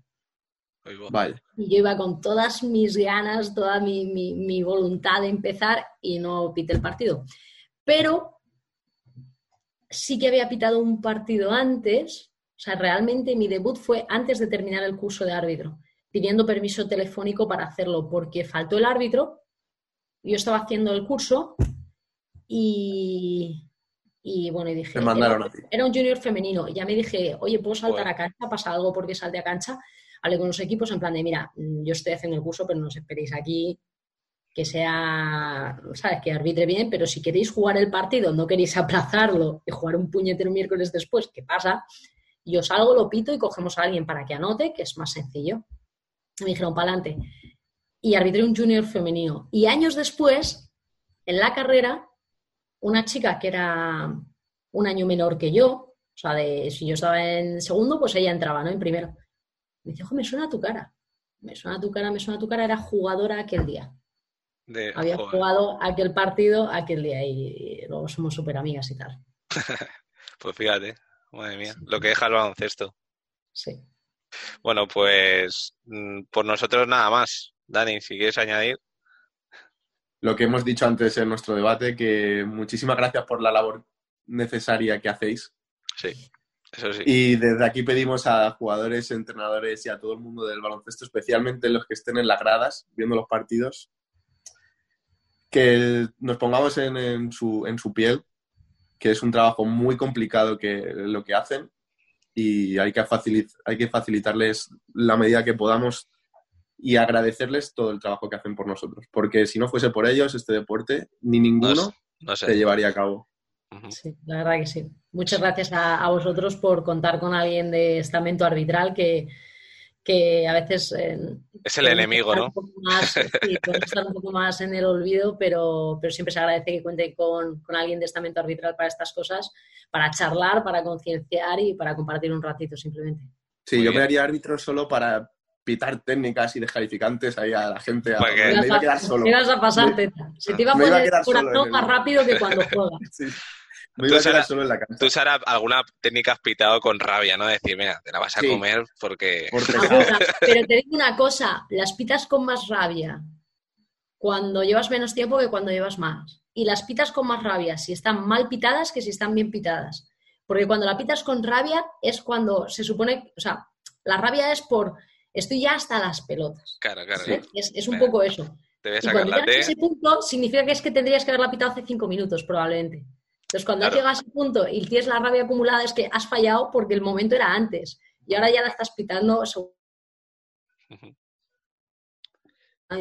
Speaker 4: Y yo iba con todas mis ganas, toda mi, voluntad de empezar y no pité el partido. Pero sí que había pitado un partido antes, o sea, realmente mi debut fue antes de terminar el curso de árbitro, pidiendo permiso telefónico para hacerlo, porque faltó el árbitro, yo estaba haciendo el curso y, bueno, y dije, era, un junior femenino, y ya me dije, oye, ¿puedo saltar a cancha? ¿Pasa algo porque salte a cancha? Hablé con los equipos en plan de, mira, mm, yo estoy haciendo el curso, pero no os esperéis aquí que sea, ¿sabes? Que arbitre bien, pero si queréis jugar el partido, no queréis aplazarlo y jugar un puñetero miércoles después, ¿qué pasa? Yo salgo, lo pito y cogemos a alguien para que anote, que es más sencillo. me dijeron, para adelante. Y arbitré un junior femenino. Y años después, en la carrera, una chica que era un año menor que yo, o sea, de, si yo estaba en segundo, pues ella entraba, ¿no? En primero. Me dice, ojo, me suena tu cara. Me suena tu cara, me suena tu cara. Era jugadora aquel día. Había jugado aquel partido aquel día y luego somos súper amigas y tal.
Speaker 2: pues fíjate, madre mía, lo que deja el baloncesto.
Speaker 4: Sí.
Speaker 2: Bueno, pues mm, por nosotros nada más. Dani, si quieres añadir.
Speaker 3: Lo que hemos dicho antes en nuestro debate, que muchísimas gracias por la labor necesaria que hacéis.
Speaker 2: Sí.
Speaker 3: Y desde aquí pedimos a jugadores, entrenadores y a todo el mundo del baloncesto, especialmente los que estén en las gradas viendo los partidos, que nos pongamos en, su, en su piel, que es un trabajo muy complicado que lo que hacen y hay que, hay que facilitarles la medida que podamos y agradecerles todo el trabajo que hacen por nosotros, porque si no fuese por ellos, este deporte ni ninguno se llevaría a cabo.
Speaker 4: Sí, la verdad que sí. Muchas gracias a, vosotros por contar con alguien de estamento arbitral que, que a veces... Eh,
Speaker 2: es el enemigo, ¿no?
Speaker 4: sí, puede estar un poco más en el olvido, pero, pero siempre se agradece que cuente con, con, alguien de estamento arbitral para estas cosas, para charlar, para concienciar y para compartir un ratito simplemente.
Speaker 3: Sí, yo me haría árbitro solo para pitar técnicas y descalificantes ahí a la gente. A...
Speaker 4: Me iba a quedar solo. ibas a pasar, Se te iba a poner corazón más rápido que cuando juegas. sí.
Speaker 2: Tú, Sara, solo en la cancha. tú, Sara, alguna técnica has pitado con rabia, ¿no? Decir, mira, te la vas a comer porque...
Speaker 4: pero te digo una cosa, las pitas con más rabia cuando llevas menos tiempo que cuando llevas más. Y las pitas con más rabia si están mal pitadas que si están bien pitadas. Porque cuando la pitas con rabia es cuando se supone, o sea, la rabia es por, estoy ya hasta las pelotas.
Speaker 2: Claro, claro.
Speaker 4: Es, un poco eso.
Speaker 2: Te y cuando
Speaker 4: ese punto significa que es que tendrías que haberla pitado hace cinco minutos, probablemente. Entonces, cuando has llegado a ese punto y tienes la rabia acumulada, es que has fallado porque el momento era antes. Y ahora ya la estás pitando. Y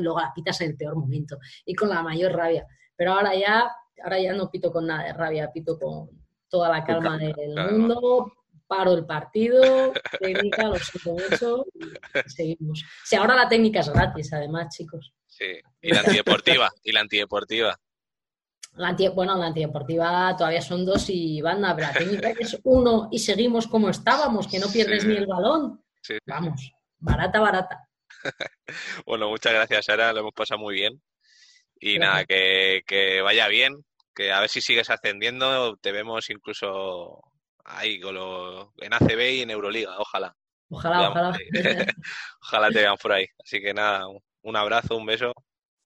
Speaker 4: luego la pitas en el peor momento y con la mayor rabia. Pero ahora ya, ahora ya no pito con nada de rabia, pito con toda la calma del mundo, paro el partido, técnica, lo siento mucho, y seguimos. Si ahora la técnica es gratis, además, chicos.
Speaker 2: Sí, y la antideportiva, y la antideportiva.
Speaker 4: La bueno, la antideportiva todavía son dos y banda, pero la técnica es uno y seguimos como estábamos, que no pierdes ni el balón. Vamos, barata, barata.
Speaker 2: bueno, muchas gracias, Sara, lo hemos pasado muy bien. Y nada, que, que vaya bien, que a ver si sigues ascendiendo, te vemos incluso ahí con en ACB y en Euroliga, ojalá.
Speaker 4: Ojalá, ojalá.
Speaker 2: ojalá te vean por ahí. Así que nada, un abrazo, un beso.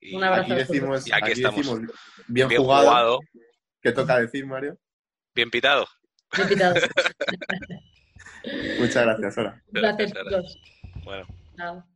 Speaker 4: Y un abrazo.
Speaker 3: Aquí decimos, y aquí, estamos. bien, jugado. ¿Qué toca decir, Mario?
Speaker 2: Bien pitado.
Speaker 4: Bien pitado.
Speaker 3: Muchas gracias, Sora.
Speaker 4: Gracias, chicos.
Speaker 2: Bueno.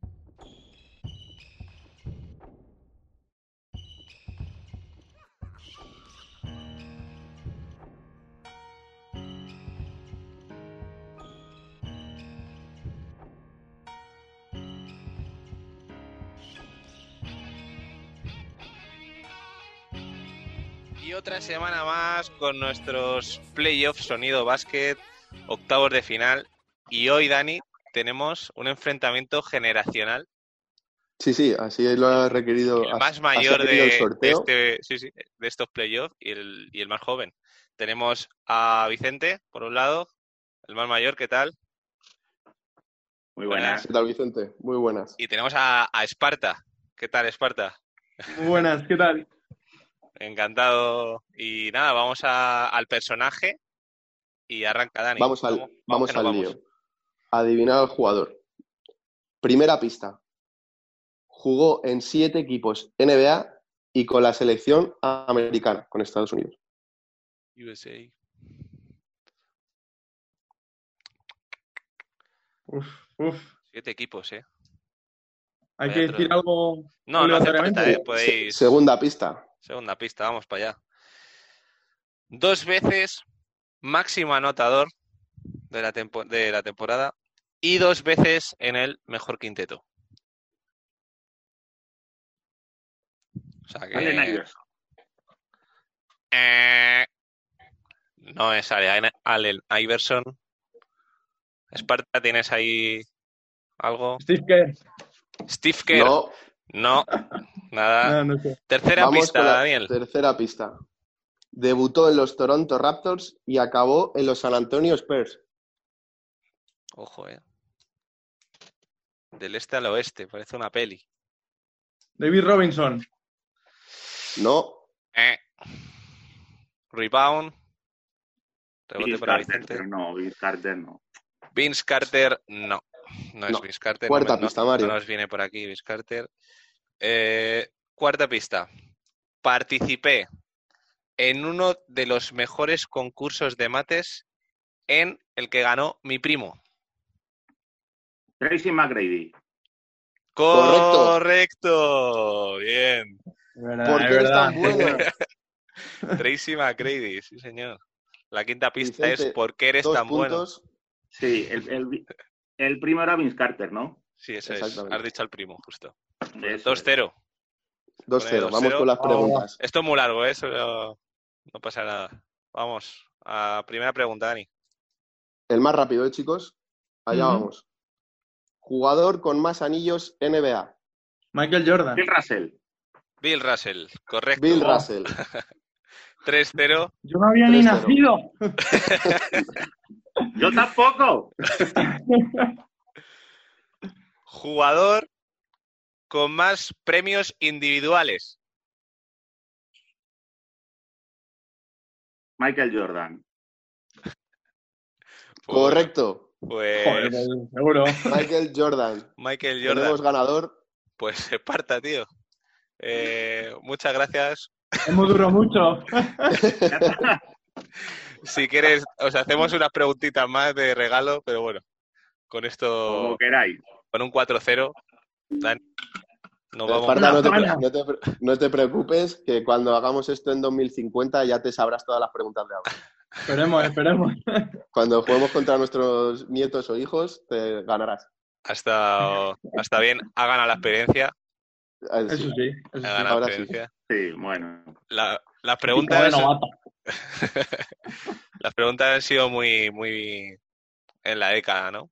Speaker 4: Chao.
Speaker 2: otra semana más con nuestros playoffs Sonido Básquet, octavos de final. Y hoy, Dani, tenemos un enfrentamiento generacional.
Speaker 3: Sí, sí, así lo ha requerido.
Speaker 2: El más mayor de, este, de estos playoffs y el, y el más joven. Tenemos a Vicente, por un lado, el más mayor, ¿qué tal?
Speaker 5: Muy buenas.
Speaker 3: ¿Qué tal, Vicente? Muy buenas.
Speaker 2: Y tenemos a, a Esparta. ¿Qué tal, Esparta?
Speaker 6: Muy buenas, ¿qué tal?
Speaker 2: Encantado. Y nada, vamos al personaje y arranca Dani.
Speaker 3: Vamos al, vamos, al lío. Adivinar al jugador. Primera pista. Jugó en siete equipos NBA y con la selección americana, con Estados Unidos.
Speaker 2: USA.
Speaker 6: Uf, uf.
Speaker 2: Siete equipos, ¿eh?
Speaker 6: Hay que decir algo.
Speaker 2: No, no hace falta, ¿eh? Podéis...
Speaker 3: Segunda pista.
Speaker 2: Segunda pista, vamos para allá. Dos veces máximo anotador de la, de la temporada y dos veces en el mejor quinteto. O sea que... Eh, no es Allen Iverson. Esparta, ¿tienes ahí algo?
Speaker 6: Steve Kerr.
Speaker 2: Steve Kerr.
Speaker 3: No.
Speaker 2: No, nada. Tercera pista, Daniel.
Speaker 3: Tercera pista. Debutó en los Toronto Raptors y acabó en los San Antonio Spurs.
Speaker 2: Ojo, eh. Del este al oeste, parece una peli.
Speaker 6: David Robinson.
Speaker 3: No.
Speaker 2: Eh. Rebound.
Speaker 5: Vince Carter, no, Vince Carter no.
Speaker 2: Vince Carter, no. No es Vince Carter.
Speaker 3: Cuarta pista, Mario.
Speaker 2: No nos viene por aquí Vince Carter. Eh, cuarta pista. Participé en uno de los mejores concursos de mates en el que ganó mi primo.
Speaker 5: Tracy McGrady.
Speaker 2: Correcto. Bien.
Speaker 3: ¿Por qué tan bueno?
Speaker 2: Tracy McGrady, sí señor. La quinta pista es ¿por qué eres tan bueno?
Speaker 5: Sí, el, el, primo era Vince Carter, ¿no?
Speaker 2: Sí, eso es. Has dicho al primo, justo. 2-0.
Speaker 3: 2-0, vamos con las preguntas.
Speaker 2: Esto es muy largo, ¿eh? no pasa nada. Vamos a primera pregunta, Dani.
Speaker 3: El más rápido, ¿eh, chicos? Allá vamos. Jugador con más anillos NBA.
Speaker 6: Michael Jordan.
Speaker 5: Bill Russell.
Speaker 2: Bill Russell, correcto.
Speaker 3: Bill Russell.
Speaker 2: 3-0.
Speaker 6: Yo no había ni nacido.
Speaker 5: Yo tampoco.
Speaker 2: Jugador con más premios individuales?
Speaker 5: Michael Jordan.
Speaker 3: Correcto.
Speaker 2: Pues.
Speaker 6: seguro.
Speaker 3: Michael Jordan.
Speaker 2: Michael Jordan.
Speaker 3: Tenemos ganador.
Speaker 2: Pues se parta, tío. Eh, muchas gracias.
Speaker 6: Hemos durado mucho.
Speaker 2: Si quieres, os hacemos unas preguntitas más de regalo, pero bueno, con esto.
Speaker 5: Como queráis.
Speaker 2: Con un 4-0. No,
Speaker 3: Esparta,
Speaker 2: vamos,
Speaker 3: no, te, no te- no te preocupes, que cuando hagamos esto en 2050 ya te sabrás todas las preguntas de ahora.
Speaker 6: Esperemos, esperemos.
Speaker 3: Cuando juguemos contra nuestros nietos o hijos, te ganarás.
Speaker 2: hasta, hasta bien, ha ganado la experiencia.
Speaker 3: Eh,
Speaker 6: Eso
Speaker 3: sí.
Speaker 6: sí. Eso
Speaker 2: Ha
Speaker 6: sí.
Speaker 2: ganado la experiencia.
Speaker 5: Sí, bueno.
Speaker 2: La- las preguntas. las preguntas han sido muy, muy en la década, ¿no?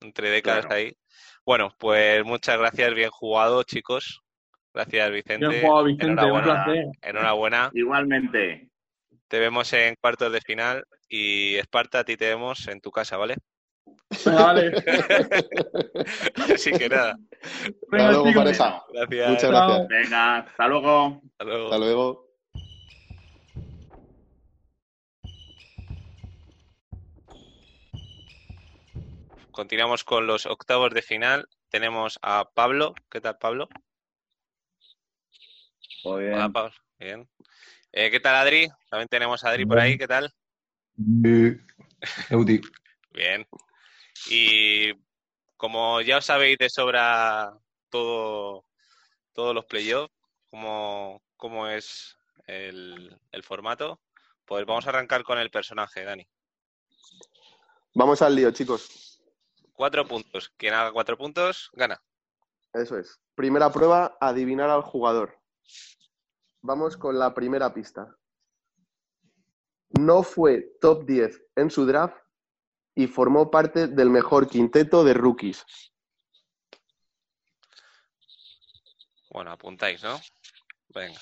Speaker 2: Entre décadas
Speaker 5: Claro.
Speaker 2: ahí. Bueno, pues muchas gracias, bien jugado, chicos. Gracias, Vicente.
Speaker 6: Bien jugado, Vicente. Un
Speaker 2: Enhorabuena.
Speaker 6: placer.
Speaker 2: Enhorabuena.
Speaker 5: Igualmente.
Speaker 2: Te vemos en cuartos de final y Esparta, a ti te vemos en tu casa, ¿vale?
Speaker 6: Vale.
Speaker 2: Así que nada,
Speaker 3: Hasta
Speaker 6: Venga,
Speaker 3: luego,
Speaker 6: chicos.
Speaker 3: pareja.
Speaker 2: gracias.
Speaker 3: Muchas gracias.
Speaker 5: Venga, hasta luego.
Speaker 2: Hasta luego.
Speaker 3: Hasta luego.
Speaker 2: Continuamos con los octavos de final. Tenemos a Pablo. ¿Qué tal, Pablo?
Speaker 7: Muy bien.
Speaker 2: Hola, Pablo. Bien. Eh, ¿Qué tal, Adri? También tenemos a Adri por ahí. ¿Qué tal?
Speaker 7: Euti.
Speaker 2: Bien. Y como ya os sabéis de sobra todo, todos los playoffs, cómo, cómo es el, el formato, pues vamos a arrancar con el personaje, Dani.
Speaker 3: Vamos al lío, chicos.
Speaker 2: Cuatro puntos. Quien haga cuatro puntos, gana.
Speaker 3: Eso es. Primera prueba, adivinar al jugador. Vamos con la primera pista. No fue top 10 en su draft y formó parte del mejor quinteto de rookies.
Speaker 2: Bueno, apuntáis, ¿no? Venga.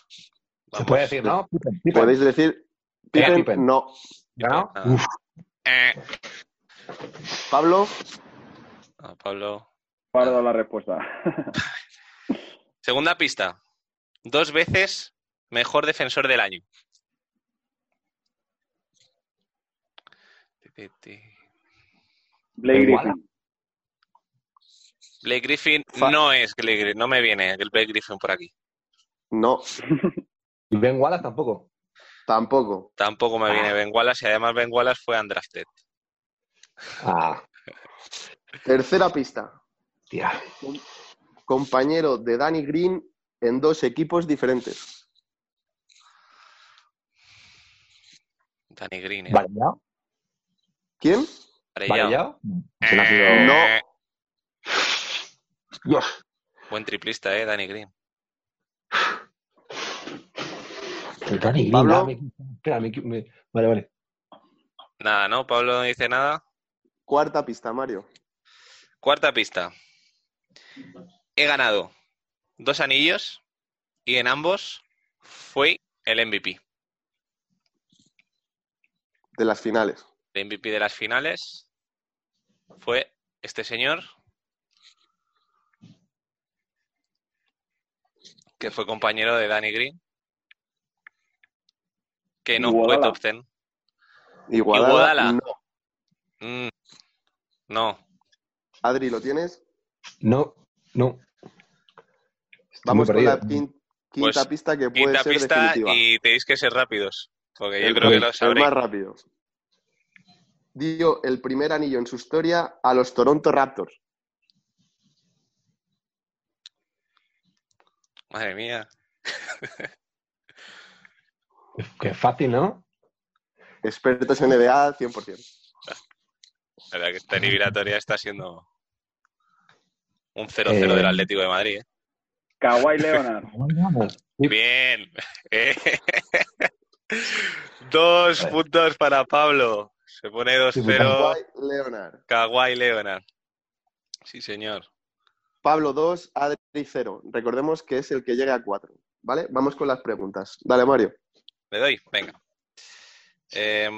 Speaker 7: Se puede decir, ¿no? Pippen, Pippen.
Speaker 3: Podéis decir Pippen,
Speaker 7: Pippen.
Speaker 3: no.
Speaker 2: Ah.
Speaker 7: Uf.
Speaker 2: Eh.
Speaker 3: Pablo,
Speaker 2: Ah, Pablo.
Speaker 6: Guardo la respuesta.
Speaker 2: Segunda pista. Dos veces mejor defensor del año.
Speaker 6: Blake. Griffin.
Speaker 2: Blake Griffin
Speaker 3: Fa-
Speaker 2: no es Blake Griffin, no me viene el Blake Griffin por aquí.
Speaker 3: no.
Speaker 7: Y Ben Wallace tampoco.
Speaker 3: Tampoco.
Speaker 2: Tampoco me viene Ben Wallace y además Ben Wallace fue undrafted.
Speaker 7: Ah,
Speaker 3: Tercera pista.
Speaker 7: tía.
Speaker 3: Compañero de Danny Green en dos equipos diferentes.
Speaker 2: Danny Green. ¿eh?
Speaker 7: ¿Varellao?
Speaker 3: ¿Quién?
Speaker 2: Varellao.
Speaker 7: ¿Varellao?
Speaker 2: Eh,
Speaker 3: No.
Speaker 7: Dios.
Speaker 2: Buen triplista, ¿eh? Danny Green.
Speaker 7: El Danny Green,
Speaker 3: Pablo.
Speaker 7: me- espera, me- me- Vale, vale.
Speaker 2: Nada, ¿no? Pablo no dice nada.
Speaker 3: Cuarta pista, Mario.
Speaker 2: Cuarta pista. He ganado dos anillos y en ambos fue el MVP.
Speaker 3: De las finales.
Speaker 2: El MVP de las finales fue este señor que fue compañero de Danny Green que no fue top 10.
Speaker 3: Igualada.
Speaker 2: Iguodala.
Speaker 3: No.
Speaker 2: Mm, no,
Speaker 3: Adri, ¿lo tienes?
Speaker 7: No, no. Estoy
Speaker 3: Vamos con la quinta
Speaker 2: Pues,
Speaker 3: pista que puede
Speaker 2: quinta
Speaker 3: ser
Speaker 2: pista
Speaker 3: definitiva.
Speaker 2: y tenéis que ser rápidos porque yo
Speaker 3: El-
Speaker 2: creo que lo sabréis.
Speaker 3: más rápido. Dio el primer anillo en su historia a los Toronto Raptors.
Speaker 2: Madre mía.
Speaker 7: Qué fácil, ¿no?
Speaker 3: Expertos en NBA 100%.
Speaker 2: La verdad que esta eliminatoria está siendo un 0-0
Speaker 7: Eh.
Speaker 2: del Atlético de Madrid. ¿eh?
Speaker 6: Kawhi Leonard.
Speaker 2: Bien. Eh. Dos puntos para Pablo. Se pone 2-0.
Speaker 3: Kawhi Leonard.
Speaker 2: Kawhi Leonard. Sí, señor.
Speaker 3: Pablo 2, Adri 0. Recordemos que es el que llegue a 4. ¿Vale? Vamos con las preguntas. Dale, Mario.
Speaker 2: Le doy, venga. Eh,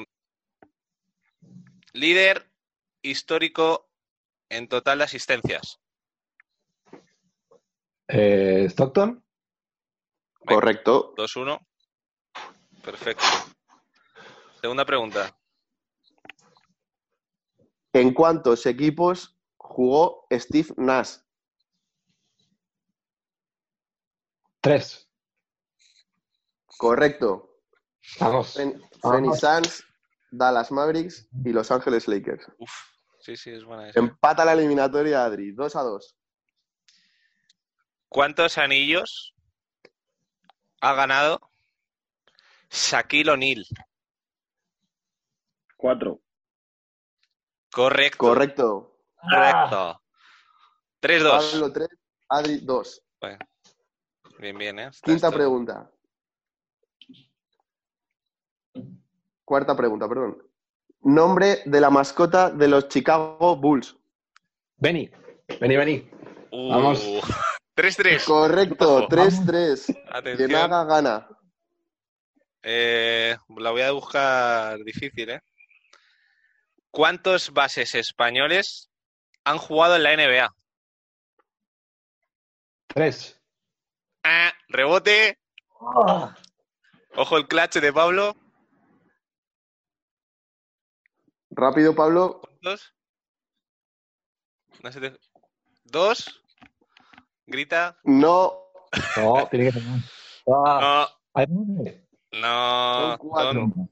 Speaker 2: líder histórico en total de asistencias.
Speaker 7: Eh, Stockton.
Speaker 2: Venga.
Speaker 3: Correcto.
Speaker 2: 2-1. Perfecto. Segunda pregunta.
Speaker 3: ¿En cuántos equipos jugó Steve Nash?
Speaker 7: Tres.
Speaker 3: Correcto.
Speaker 7: Vamos.
Speaker 3: Suns, Dallas Mavericks y Los Ángeles Lakers.
Speaker 2: Uf, sí, sí, es buena esa.
Speaker 3: Empata la eliminatoria, Adri. 2 a 2.
Speaker 2: ¿Cuántos anillos ha ganado Shaquille O'Neal?
Speaker 6: Cuatro.
Speaker 2: Correcto.
Speaker 3: Correcto.
Speaker 2: Correcto. 3-2.
Speaker 3: Pablo 3, Adri 2.
Speaker 2: Bien, bien, ¿eh? Está
Speaker 3: Quinta
Speaker 2: esto-
Speaker 3: pregunta. Cuarta pregunta, perdón. Nombre de la mascota de los Chicago Bulls.
Speaker 7: Benny. Benny, Benny.
Speaker 2: Uh,
Speaker 7: Vamos.
Speaker 2: 3-3.
Speaker 3: Correcto,
Speaker 2: Ojo.
Speaker 3: 3-3. Quien haga gana.
Speaker 2: Eh, la voy a buscar difícil, ¿eh? ¿Cuántos bases españoles han jugado en la NBA?
Speaker 7: Tres.
Speaker 2: Ah, rebote. Ojo el clutch de Pablo.
Speaker 3: Rápido, Pablo.
Speaker 2: No se te- ¿Dos? Grita.
Speaker 3: No,
Speaker 7: No, tiene que tener. Ah,
Speaker 2: No, no.
Speaker 3: Son cuatro.
Speaker 2: Son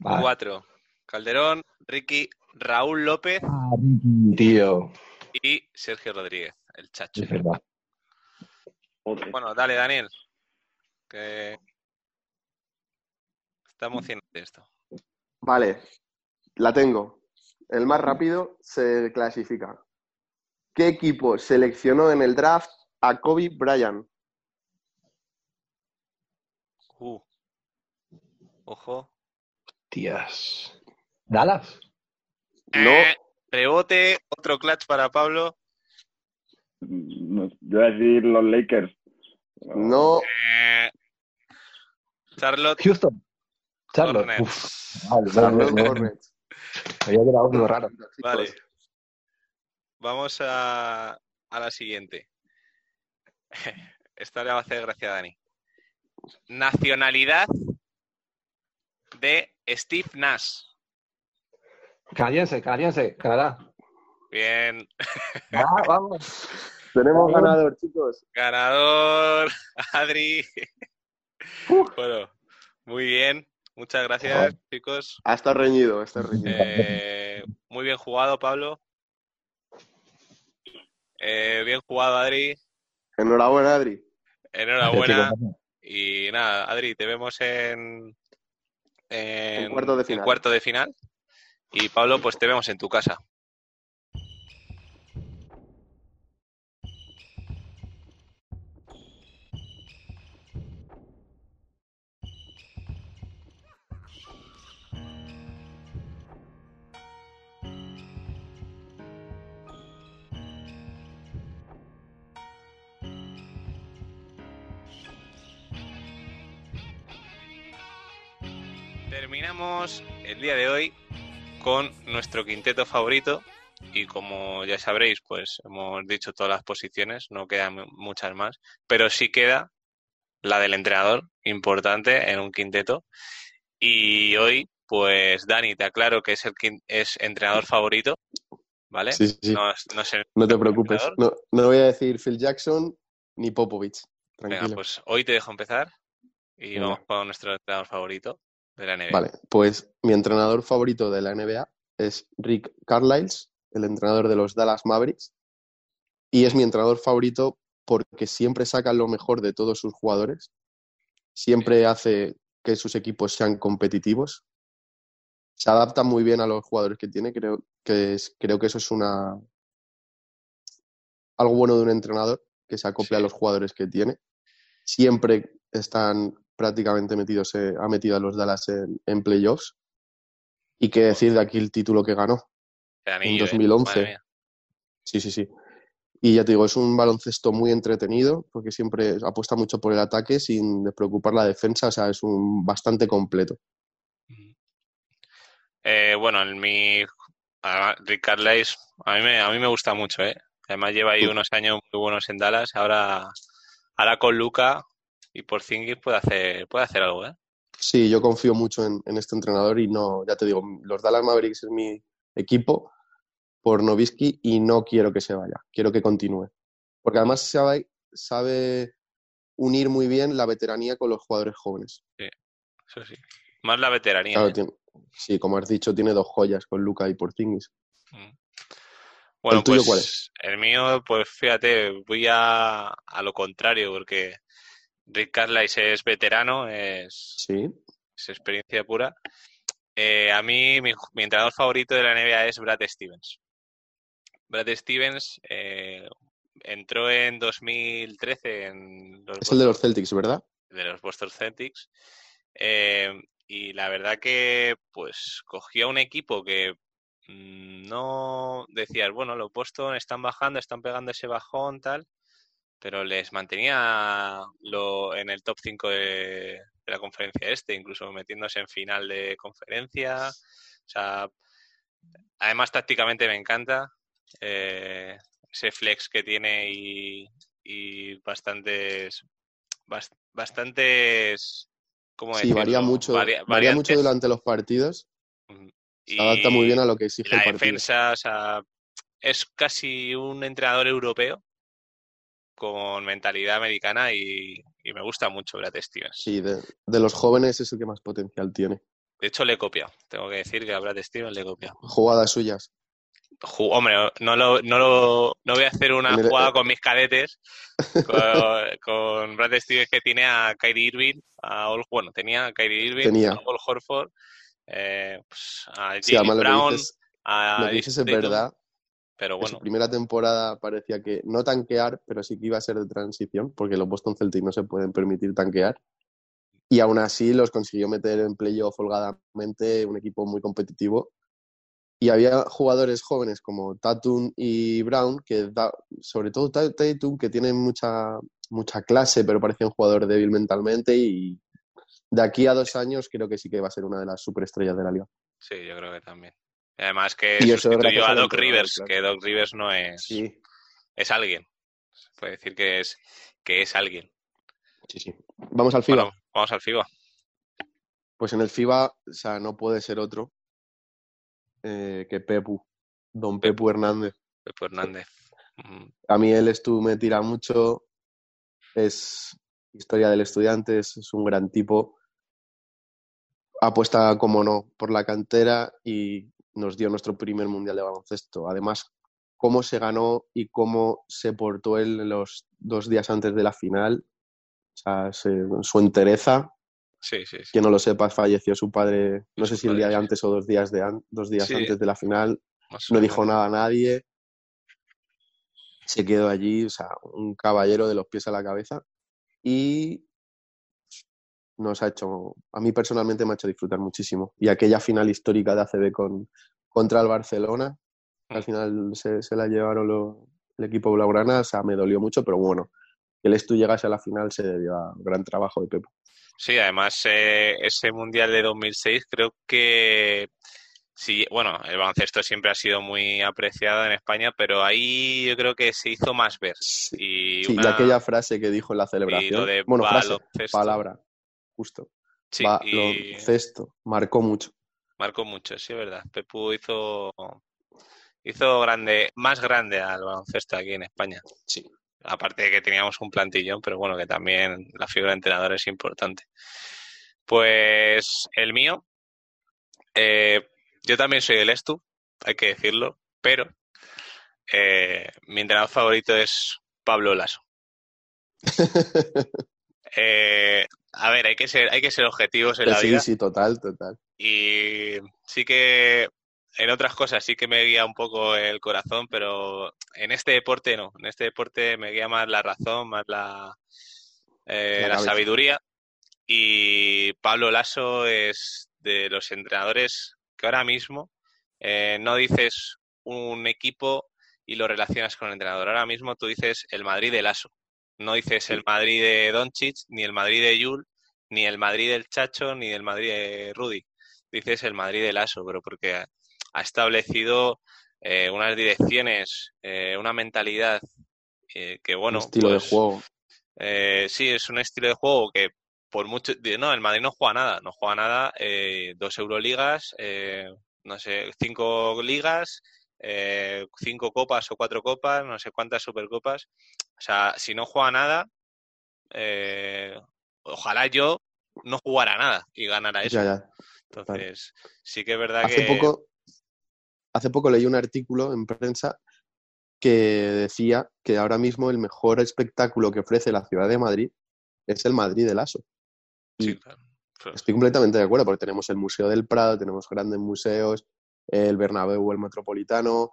Speaker 7: Vale.
Speaker 2: cuatro. Calderón, Ricky, Raúl López
Speaker 7: Ah, Ricky, tío.
Speaker 2: y Sergio Rodríguez, el chacho.
Speaker 7: Es verdad.
Speaker 2: Bueno, dale, Daniel. Que está emocionante esto.
Speaker 3: Vale, la tengo. El más rápido se clasifica. ¿Qué equipo seleccionó en el draft a Kobe Bryant?
Speaker 2: Uh. Ojo.
Speaker 7: Tías. Dallas.
Speaker 3: No.
Speaker 2: Eh, rebote, otro clutch para Pablo.
Speaker 6: No, yo voy a decir los Lakers.
Speaker 3: No,
Speaker 2: Eh, Charlotte
Speaker 7: Houston. Charlotte.
Speaker 2: Hornets.
Speaker 7: Uf. Vale,
Speaker 3: Charlotte
Speaker 7: vale, vale.
Speaker 3: Hornets.
Speaker 7: Había quedado algo raro.
Speaker 2: Vale. Vamos a, a la siguiente. Esta le va a hacer gracia a Dani. Nacionalidad de Steve Nash.
Speaker 7: Canadiense, canadiense, Canadá.
Speaker 2: Bien.
Speaker 7: Ah, vamos.
Speaker 3: Tenemos ganador, chicos.
Speaker 2: Ganador, Adri. Bueno, muy bien. Muchas gracias, chicos.
Speaker 3: Ha estado reñido, ha estado reñido.
Speaker 2: Eh, muy bien jugado, Pablo. Eh, bien jugado, Adri.
Speaker 3: Enhorabuena, Adri.
Speaker 2: Enhorabuena.
Speaker 7: Gracias.
Speaker 2: Y nada, Adri, te vemos en, en,
Speaker 3: En cuartos de
Speaker 2: en
Speaker 3: final.
Speaker 2: cuarto de final. Y Pablo, pues te vemos en tu casa. Terminamos el día de hoy con nuestro quinteto favorito y como ya sabréis, pues hemos dicho todas las posiciones, no quedan muchas más, pero sí queda la del entrenador, importante en un quinteto. Y hoy, pues Dani, te aclaro que es el es entrenador favorito, ¿vale?
Speaker 3: Sí, sí, sí.
Speaker 2: No, no sé.
Speaker 3: No te preocupes. No, no voy a decir Phil Jackson ni Popovich.
Speaker 2: Venga,
Speaker 3: Tranquilo.
Speaker 2: pues hoy te dejo empezar y
Speaker 3: Venga.
Speaker 2: vamos con nuestro entrenador favorito de la NBA.
Speaker 3: Vale, pues mi entrenador favorito de la NBA es Rick Carlisle, el entrenador de los Dallas Mavericks. Y es mi entrenador favorito porque siempre saca lo mejor de todos sus jugadores. Siempre hace que sus equipos sean competitivos. Se adapta muy bien a los jugadores que tiene. Creo que, es- creo que eso es una algo bueno de un entrenador, que se acopla a los jugadores que tiene. Siempre están prácticamente metidos, eh, ha metido a los Dallas en, en playoffs. Y qué decir de aquí el título que ganó.
Speaker 2: ¿eh?
Speaker 3: 2011.
Speaker 2: Madre mía.
Speaker 3: Sí, sí, sí. Y ya te digo, es un baloncesto muy entretenido porque siempre apuesta mucho por el ataque sin despreocupar la defensa. O sea, es un bastante completo.
Speaker 2: Eh, bueno, en mi Rick Carlisle, a mí me, a mí me gusta mucho, ¿eh? Además lleva ahí unos años muy buenos en Dallas. Ahora, ahora con Luca y por Zingis puede hacer, puede hacer algo, ¿eh?
Speaker 3: Sí, yo confío mucho en, en este entrenador y no, ya te digo, los Dallas Mavericks es mi equipo por Novisky y no quiero que se vaya, quiero que continúe. Porque además sabe, sabe unir muy bien la veteranía con los jugadores jóvenes.
Speaker 2: Eso sí. Más la veteranía.
Speaker 3: Claro,
Speaker 2: ¿eh?
Speaker 3: tiene- sí, como has dicho, tiene dos joyas con Luca y Porzingis.
Speaker 2: Mm. Bueno,
Speaker 3: ¿El tuyo
Speaker 2: pues
Speaker 3: cuál es?
Speaker 2: el mío, pues fíjate, voy a, a lo contrario, porque Rick Carlisle es veterano, es,
Speaker 3: Sí.
Speaker 2: es experiencia pura. Eh, a mí, mi, mi entrenador favorito de la NBA es Brad Stevens. Brad Stevens eh, entró en 2013 en los
Speaker 3: Es el de los Celtics, ¿verdad?
Speaker 2: de los Boston Celtics. Eh, y la verdad que, pues, cogió un equipo que mm, no decías, bueno, los Boston están bajando, están pegando ese bajón, tal, pero les mantenía lo, en el top 5 de, de la conferencia este, incluso metiéndose en final de conferencia. O sea, además tácticamente me encanta eh, ese flex que tiene y, y bastantes bas- bastantes ¿cómo
Speaker 3: Sí, varía mucho,
Speaker 2: Varia-
Speaker 3: varía mucho durante los partidos.
Speaker 2: Y
Speaker 3: Se adapta muy bien a lo que exige
Speaker 2: la
Speaker 3: el partido.
Speaker 2: defensa, o sea, es casi un entrenador europeo con mentalidad americana y, y me gusta mucho Brad Stevens.
Speaker 3: Sí, de, de los jóvenes es el que más potencial tiene.
Speaker 2: De hecho, le he copiado. Tengo que decir que a Brad Stevens le he copiado.
Speaker 3: Jugadas suyas.
Speaker 2: Ju- Hombre, no, lo, no, lo, no voy a hacer una jugada
Speaker 3: eh.
Speaker 2: con mis cadetes con, con Brad Stevens que tiene a Kyrie Irving, a bueno, tenía a Kyrie Irving,
Speaker 3: Tenía.
Speaker 2: a Ol Horford, eh, pues, a Jimmy Brown,
Speaker 3: dices,
Speaker 2: a
Speaker 3: lo que dices es verdad.
Speaker 2: Pero
Speaker 3: En
Speaker 2: bueno,
Speaker 3: su primera temporada parecía que no tanquear, pero sí que iba a ser de transición, porque los Boston Celtics no se pueden permitir tanquear. Y aún así los consiguió meter en playoff holgadamente, un equipo muy competitivo. Y había jugadores jóvenes como Tatum y Brown, que da- sobre todo Ta- Tatum, que tienen mucha, mucha clase, pero parecía un jugador débil mentalmente. Y de aquí a dos años creo que sí que va a ser una de las superestrellas de la liga.
Speaker 2: sí, yo creo que también. Además que
Speaker 3: Y eso
Speaker 2: sustituyó a Doc Rivers,
Speaker 3: claro.
Speaker 2: que Doc Rivers no es,
Speaker 3: Sí,
Speaker 2: es alguien. Se puede decir que es, que es alguien.
Speaker 3: sí, sí. Vamos al FIBA.
Speaker 2: Bueno, vamos al FIBA.
Speaker 3: Pues en el FIBA, o sea, no puede ser otro eh, que Pepu, don Pepu Hernández.
Speaker 2: Pepe Hernández. Mm,
Speaker 3: A mí él estuvo, me tira mucho, es historia del estudiante, es, es un gran tipo. Apuesta, como no, por la cantera y nos dio nuestro primer mundial de baloncesto. Además, cómo se ganó y cómo se portó él los dos días antes de la final. O sea, se- su entereza,
Speaker 2: Sí, sí, sí.
Speaker 3: quien no lo sepa, falleció su padre, no sé si el día de antes o dos días, de an- dos días
Speaker 2: Sí.
Speaker 3: antes de la final.
Speaker 2: Más
Speaker 3: No dijo nada a nadie. Se quedó allí, o sea, un caballero de los pies a la cabeza. Y nos ha hecho, a mí personalmente me ha hecho disfrutar muchísimo. Y aquella final histórica de ACB con, contra el Barcelona, al final se, se la llevaron lo- el equipo blaugrana, o sea, me dolió mucho, pero bueno, que el Estu llegase a la final se debió a un gran trabajo de Pepe.
Speaker 2: Sí, además eh, ese Mundial de 2006 creo que sí, bueno, el baloncesto siempre ha sido muy apreciado en España, pero ahí yo creo que se hizo más ver.
Speaker 3: Sí,
Speaker 2: Y
Speaker 3: sí, y aquella frase que dijo en la
Speaker 2: y
Speaker 3: celebración,
Speaker 2: lo de
Speaker 3: bueno, frase, palabra, justo,
Speaker 2: Sí, y
Speaker 3: baloncesto, marcó mucho.
Speaker 2: marcó mucho, sí, es verdad. Pepu hizo hizo grande, más grande al baloncesto aquí en España.
Speaker 3: Sí.
Speaker 2: Aparte de que teníamos un plantillón, pero bueno, que también la figura de entrenador es importante. Pues el mío, eh, yo también soy del Estu, hay que decirlo, pero eh, mi entrenador favorito es Pablo Lasso. Eh, a ver, hay que ser, hay que ser objetivos en la
Speaker 3: sí,
Speaker 2: vida.
Speaker 3: sí, total, total.
Speaker 2: Y sí que en otras cosas sí que me guía un poco el corazón, pero en este deporte no. En este deporte me guía más la razón, más la, eh,
Speaker 3: La
Speaker 2: sabiduría. Y Pablo Lasso es de los entrenadores que ahora mismo eh, no dices un equipo y lo relacionas con el entrenador. Ahora mismo tú dices el Madrid de Lasso. No dices el Madrid de Doncic, ni el Madrid de Yul, ni el Madrid del Chacho, ni el Madrid de Rudy dices el Madrid de Lasso, pero porque ha ha establecido eh, unas direcciones, eh, una mentalidad eh, que, bueno,
Speaker 3: Un estilo
Speaker 2: pues,
Speaker 3: de juego.
Speaker 2: eh, sí, es un estilo de juego que por mucho... No, el Madrid no juega nada, no juega nada, eh, dos Euroligas, eh, no sé, cinco ligas, eh, cinco copas o cuatro copas, no sé cuántas supercopas. O sea, si no juega nada, eh, ojalá yo no jugara nada y ganara eso.
Speaker 3: Ya, ya.
Speaker 2: Entonces, sí que es verdad
Speaker 3: Hace
Speaker 2: que...
Speaker 3: poco, hace poco leí un artículo en prensa que decía que ahora mismo el mejor espectáculo que ofrece la ciudad de Madrid es el Madrid del ASO.
Speaker 2: Sí,
Speaker 3: Estoy completamente de acuerdo porque tenemos el Museo del Prado, tenemos grandes museos, el Bernabéu, el Metropolitano,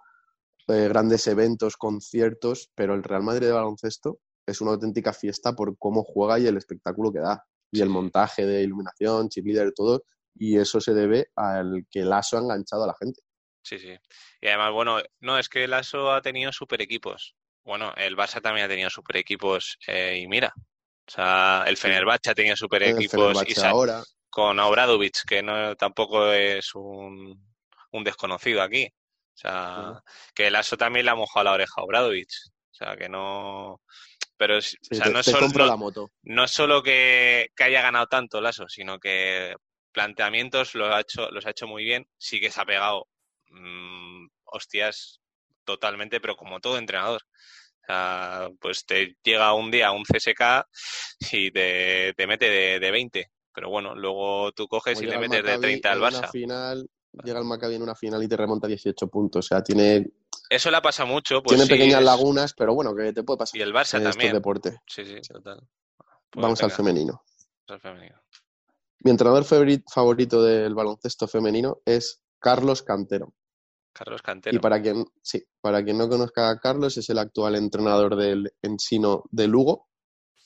Speaker 3: eh, grandes eventos, conciertos, pero el Real Madrid de baloncesto es una auténtica fiesta por cómo juega y el espectáculo que da. Y el montaje de iluminación, cheerleader, todo. Y eso se debe al que el ASO ha enganchado a la gente.
Speaker 2: Sí, sí. Y además, bueno, no, es que el ASO ha tenido super equipos. Bueno, el Barça también ha tenido super equipos eh, y mira, o sea, el Fenerbahce ha tenido super equipos y
Speaker 3: ahora.
Speaker 2: con Obradovic, que no tampoco es un, un desconocido aquí. O sea, que el ASO también le ha mojado la oreja a Obradovic. O sea, que no. Pero o sea, no, es solo,
Speaker 3: la moto.
Speaker 2: no es solo que, que, haya ganado tanto el ASO, sino que planteamientos los ha hecho, los ha hecho muy bien. Sí que se ha pegado Mm, hostias totalmente, pero como todo entrenador. pues te llega un día un CSK y te, mete de, de, 20. Pero bueno, luego tú coges y le metes de 30 al Barça.
Speaker 3: Final, llega el Maccabi en una final y te remonta 18 puntos. O sea, tiene...
Speaker 2: Eso le pasa mucho. Pues
Speaker 3: tiene pequeñas lagunas, pero bueno, que te puede pasar.
Speaker 2: Y el Barça también.
Speaker 3: deporte.
Speaker 2: Sí, sí, total.
Speaker 3: Vamos al femenino.
Speaker 2: al femenino.
Speaker 3: Mi entrenador favorito del baloncesto femenino es Carlos Cantero.
Speaker 2: Carlos Cantero.
Speaker 3: Y para quien, sí, para quien no conozca a Carlos, es el actual entrenador del Ensino de Lugo,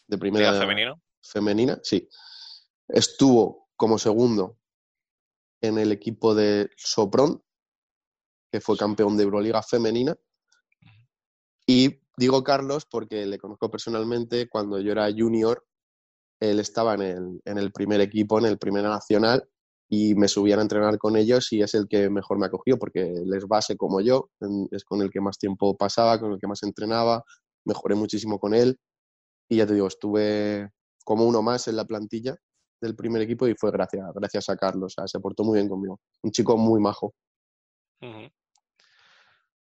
Speaker 3: de primera
Speaker 2: femenino?
Speaker 3: femenina, sí. Estuvo como segundo en el equipo de Sopron, que fue campeón de Euroliga femenina. Y digo Carlos porque le conozco personalmente cuando yo era junior, él estaba en el, en el primer equipo, en el Primera Nacional, y me subían a entrenar con ellos y es el que mejor me acogió porque les base como yo, es con el que más tiempo pasaba, con el que más entrenaba, mejoré muchísimo con él. Y ya te digo, estuve como uno más en la plantilla del primer equipo y fue gracias, gracias a Carlos, se portó muy bien conmigo, un chico muy majo.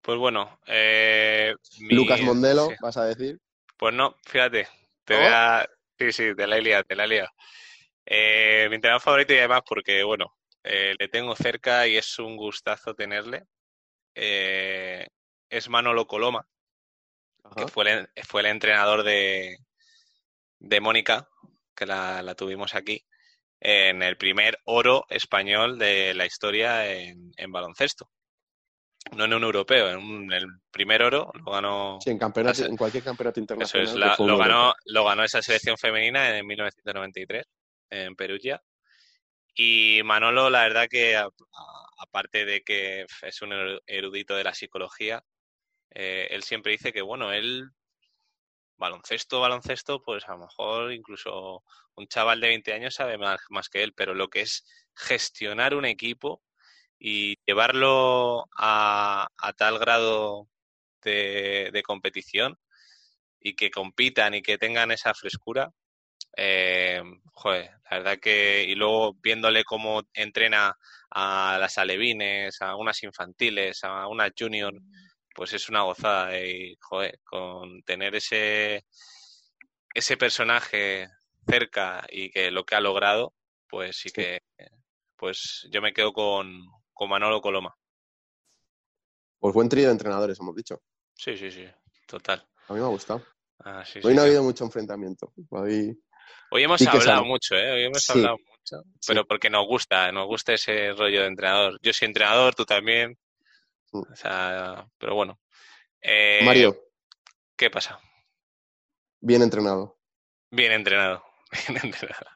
Speaker 2: Pues bueno, eh,
Speaker 3: Lucas Mondelo, vas a decir.
Speaker 2: Pues no, fíjate, te voy a... Sí, sí, te la he liado, te la he liado. Eh, mi entrenador favorito y además porque, bueno, eh, le tengo cerca y es un gustazo tenerle. Es Manolo Coloma, que fue el, fue el entrenador de, de Mónica, que la, tuvimos aquí, en el primer oro español de la historia en, baloncesto. No en un europeo, en el primer oro lo ganó.
Speaker 3: Sí, en, campeonato, en cualquier campeonato internacional.
Speaker 2: Eso es, lo, ganó, lo ganó esa selección femenina en 1993 en Perugia. Y Manolo, la verdad que aparte de que es un erudito de la psicología, eh, él siempre dice que, bueno, él, baloncesto, baloncesto, pues a lo mejor incluso un chaval de 20 años sabe más, más que él, pero lo que es gestionar un equipo y llevarlo a, tal grado de, de competición y que compitan y que tengan esa frescura, eh, joder, la verdad que, y luego viéndole cómo entrena a las alevines, a unas infantiles, a unas junior, pues es una gozada. Y, joder, con tener ese, ese personaje cerca y que lo que ha logrado, pues sí, que, pues yo me quedo con, con Manolo Coloma.
Speaker 3: Pues buen trío de entrenadores, hemos dicho.
Speaker 2: Sí, sí, sí, total.
Speaker 3: A mí me ha gustado.
Speaker 2: Ah,
Speaker 3: Hoy no ha habido mucho enfrentamiento. Hoy
Speaker 2: Hoy hemos hablado mucho, ¿eh? Hoy hemos hablado mucho, pero porque nos gusta, nos gusta ese rollo de entrenador. Yo soy entrenador, tú también. O sea, pero bueno. Eh,
Speaker 3: Mario.
Speaker 2: ¿Qué pasa?
Speaker 3: Bien entrenado.
Speaker 2: Bien entrenado. Bien entrenado.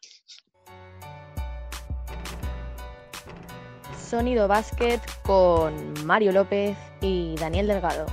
Speaker 1: Sonido Básquet con Mario López y Daniel Delgado.